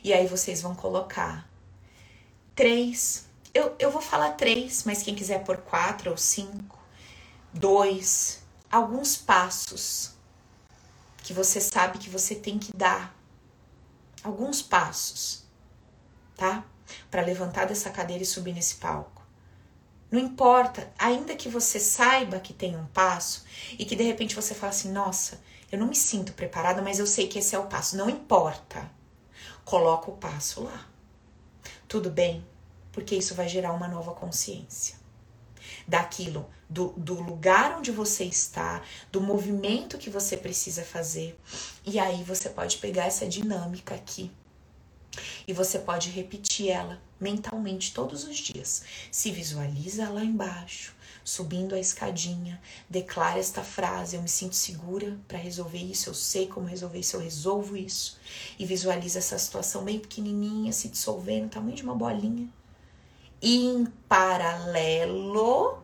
E aí vocês vão colocar três. Eu, eu vou falar três, mas quem quiser por quatro ou cinco, dois, alguns passos que você sabe que você tem que dar. Alguns passos, tá? Para levantar dessa cadeira e subir nesse palco. Não importa, ainda que você saiba que tem um passo e que de repente você fala assim: nossa, eu não me sinto preparada, mas eu sei que esse é o passo. Não importa. Coloca o passo lá. Tudo bem? Porque isso vai gerar uma nova consciência. Daquilo, do, do lugar onde você está, do movimento que você precisa fazer. E aí você pode pegar essa dinâmica aqui E você pode repetir ela mentalmente todos os dias. Se visualiza lá embaixo, subindo a escadinha, declara esta frase: Eu me sinto segura para resolver isso, eu sei como resolver isso, eu resolvo isso. E visualiza essa situação bem pequenininha, se dissolvendo, tamanho de uma bolinha. E em paralelo,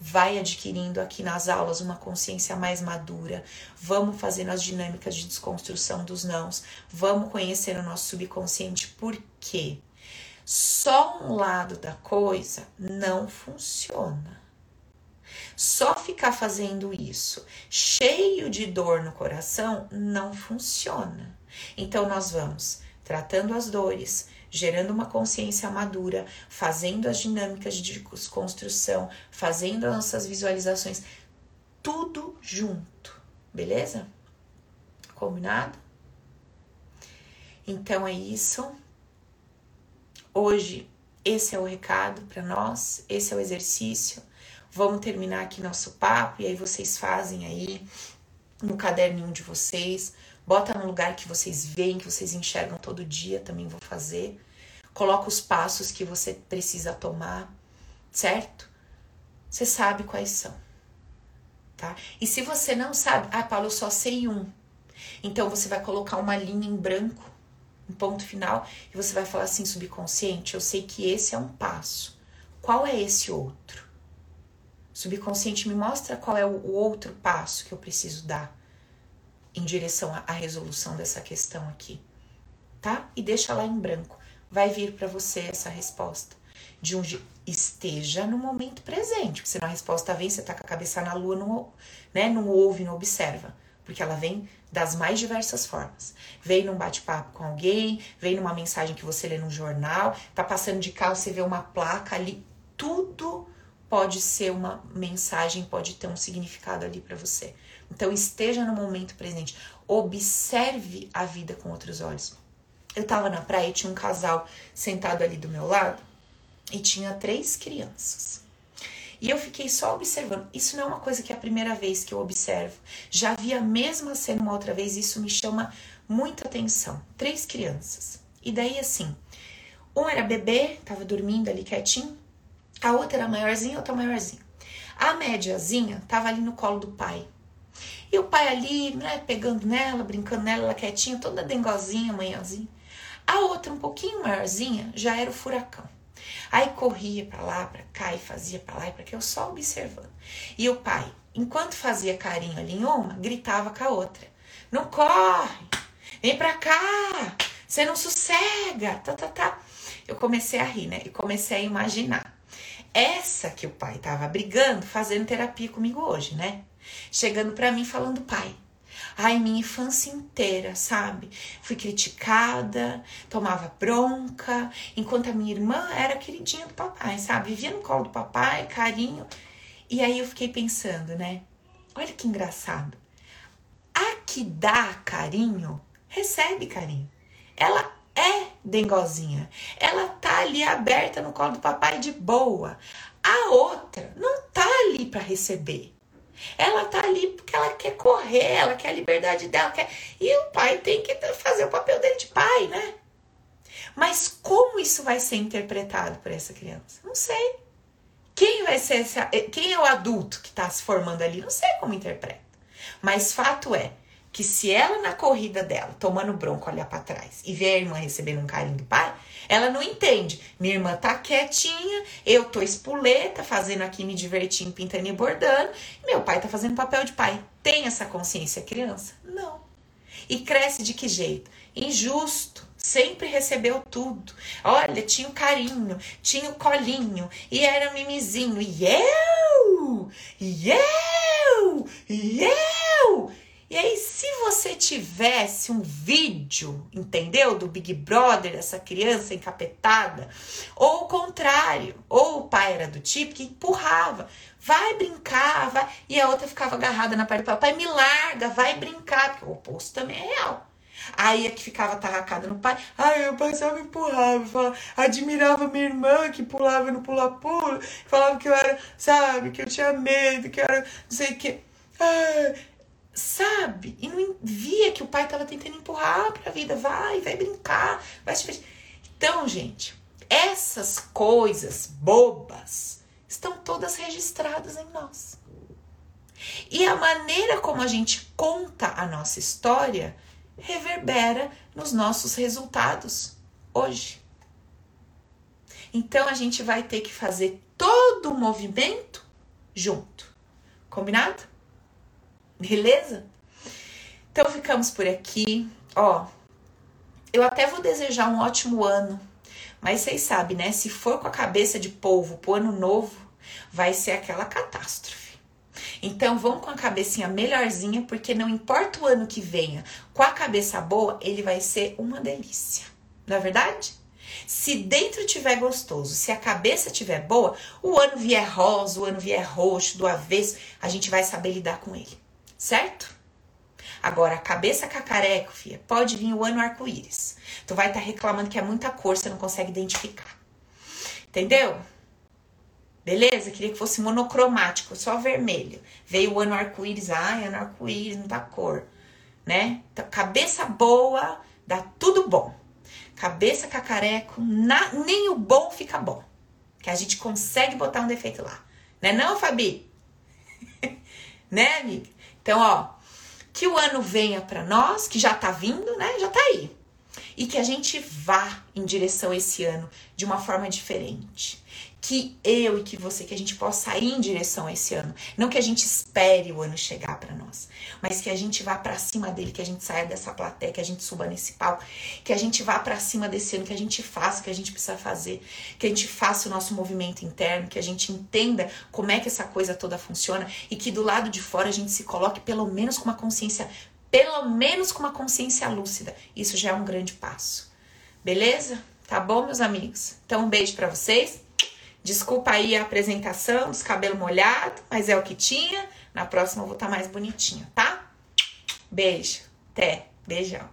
vai adquirindo aqui nas aulas uma consciência mais madura. Vamos fazendo as dinâmicas de desconstrução dos nãos. Vamos conhecer o nosso subconsciente. Por quê? Só um lado da coisa não funciona. Só ficar fazendo isso cheio de dor no coração não funciona. Então nós vamos tratando as dores, gerando uma consciência madura, fazendo as dinâmicas de desconstrução, fazendo as nossas visualizações, tudo junto, beleza? Combinado? Então é isso. Hoje, esse é o recado para nós, esse é o exercício. Vamos terminar aqui nosso papo e aí vocês fazem aí no caderninho de vocês. Bota no lugar que vocês veem, que vocês enxergam todo dia, também vou fazer. Coloca os passos que você precisa tomar, certo? Você sabe quais são, tá? E se você não sabe, ah, Paulo, eu só sei um. Então você vai colocar uma linha em branco, um ponto final, e você vai falar assim, subconsciente, eu sei que esse é um passo. Qual é esse outro? subconsciente me mostra qual é o outro passo que eu preciso dar em direção à resolução dessa questão aqui, tá? E deixa lá em branco. Vai vir para você essa resposta de onde esteja no momento presente, porque senão a resposta vem, você tá com a cabeça na lua, não, né, não ouve, não observa, porque ela vem das mais diversas formas. Vem num bate-papo com alguém, vem numa mensagem que você lê no jornal, tá passando de carro, você vê uma placa ali, tudo pode ser uma mensagem, pode ter um significado ali para você. Então esteja no momento presente, observe a vida com outros olhos. Eu tava na praia e tinha um casal sentado ali do meu lado e tinha três crianças. E eu fiquei só observando. Isso não é uma coisa que é a primeira vez que eu observo. Já vi a mesma cena uma outra vez, e isso me chama muita atenção. Três crianças. E daí assim, um era bebê, tava dormindo ali quietinho, a outra era maiorzinha, outra maiorzinha. A médiazinha tava ali no colo do pai. E o pai ali, né, pegando nela, brincando nela, ela quietinha, toda dengozinha, manhãzinha. A outra, um pouquinho maiorzinha, já era o furacão. Aí corria para lá, para cá e fazia para lá e para cá, eu só observando. E o pai, enquanto fazia carinho ali em uma, gritava com a outra: Não corre! Vem pra cá! Você não sossega! Tá, tá, tá. Eu comecei a rir, né? E comecei a imaginar essa que o pai tava brigando, fazendo terapia comigo hoje, né? Chegando para mim falando, pai, ai, minha infância inteira, sabe? Fui criticada, tomava bronca, enquanto a minha irmã era queridinha do papai, sabe? Vivia no colo do papai, carinho. E aí eu fiquei pensando, né? Olha que engraçado. A que dá carinho, recebe carinho. Ela é dengozinha. Ela tá ali aberta no colo do papai de boa. A outra não tá ali para receber. Ela tá ali porque ela quer correr, ela quer a liberdade dela, quer... e o pai tem que fazer o papel dele de pai, né? Mas como isso vai ser interpretado por essa criança? Não sei. Quem vai ser esse, quem é o adulto que está se formando ali? Não sei como interpreta. Mas fato é, que se ela na corrida dela, tomando bronco, olhar para trás e ver a irmã recebendo um carinho do pai, ela não entende. Minha irmã tá quietinha, eu tô espuleta, fazendo aqui, me divertindo, pintando e bordando, e meu pai tá fazendo papel de pai. Tem essa consciência criança? Não. E cresce de que jeito? Injusto. Sempre recebeu tudo. Olha, tinha o carinho, tinha o colinho, e era mimizinho. E eu! E eu! E eu! E aí, se você tivesse um vídeo, entendeu? Do Big Brother, essa criança encapetada, ou o contrário, ou o pai era do tipo que empurrava, vai brincar, vai. E a outra ficava agarrada na parte do papai, me larga, vai brincar, porque o oposto também é real. Aí a que ficava tarracada no pai, ai, o pai só me empurrava, admirava minha irmã que pulava no pula-pula, falava que eu era, sabe, que eu tinha medo, que eu era não sei o que. Ai, sabe? E não via que o pai estava tentando empurrar para a vida, vai, vai brincar, vai se Então, gente, essas coisas bobas estão todas registradas em nós. E a maneira como a gente conta a nossa história reverbera nos nossos resultados hoje. Então a gente vai ter que fazer todo o movimento junto. Combinado? Beleza? Então ficamos por aqui. Ó, eu até vou desejar um ótimo ano, mas vocês sabem, né? Se for com a cabeça de polvo pro ano novo, vai ser aquela catástrofe. Então vamos com a cabecinha melhorzinha, porque não importa o ano que venha, com a cabeça boa, ele vai ser uma delícia. Não é verdade? Se dentro tiver gostoso, se a cabeça tiver boa, o ano vier rosa, o ano vier roxo, do avesso, a gente vai saber lidar com ele certo? Agora, a cabeça cacareco, filha, pode vir o ano arco-íris. Tu vai estar tá reclamando que é muita cor, você não consegue identificar. Entendeu? Beleza? Queria que fosse monocromático, só vermelho. Veio o ano arco-íris, ai, ano arco-íris, não dá cor, né? Então, cabeça boa, dá tudo bom. Cabeça cacareco, na, nem o bom fica bom. Que a gente consegue botar um defeito lá. Né não, Fabi? (laughs) né, amiga? Então, ó, que o ano venha para nós, que já tá vindo, né? Já tá aí. E que a gente vá em direção a esse ano de uma forma diferente que eu e que você, que a gente possa ir em direção a esse ano. Não que a gente espere o ano chegar para nós, mas que a gente vá para cima dele, que a gente saia dessa plateia, que a gente suba nesse palco, que a gente vá para cima desse ano, que a gente faça o que a gente precisa fazer, que a gente faça o nosso movimento interno, que a gente entenda como é que essa coisa toda funciona e que do lado de fora a gente se coloque pelo menos com uma consciência, pelo menos com uma consciência lúcida. Isso já é um grande passo. Beleza? Tá bom, meus amigos? Então, um beijo para vocês. Desculpa aí a apresentação os cabelos molhados, mas é o que tinha. Na próxima eu vou estar tá mais bonitinha, tá? Beijo. Até. Beijão.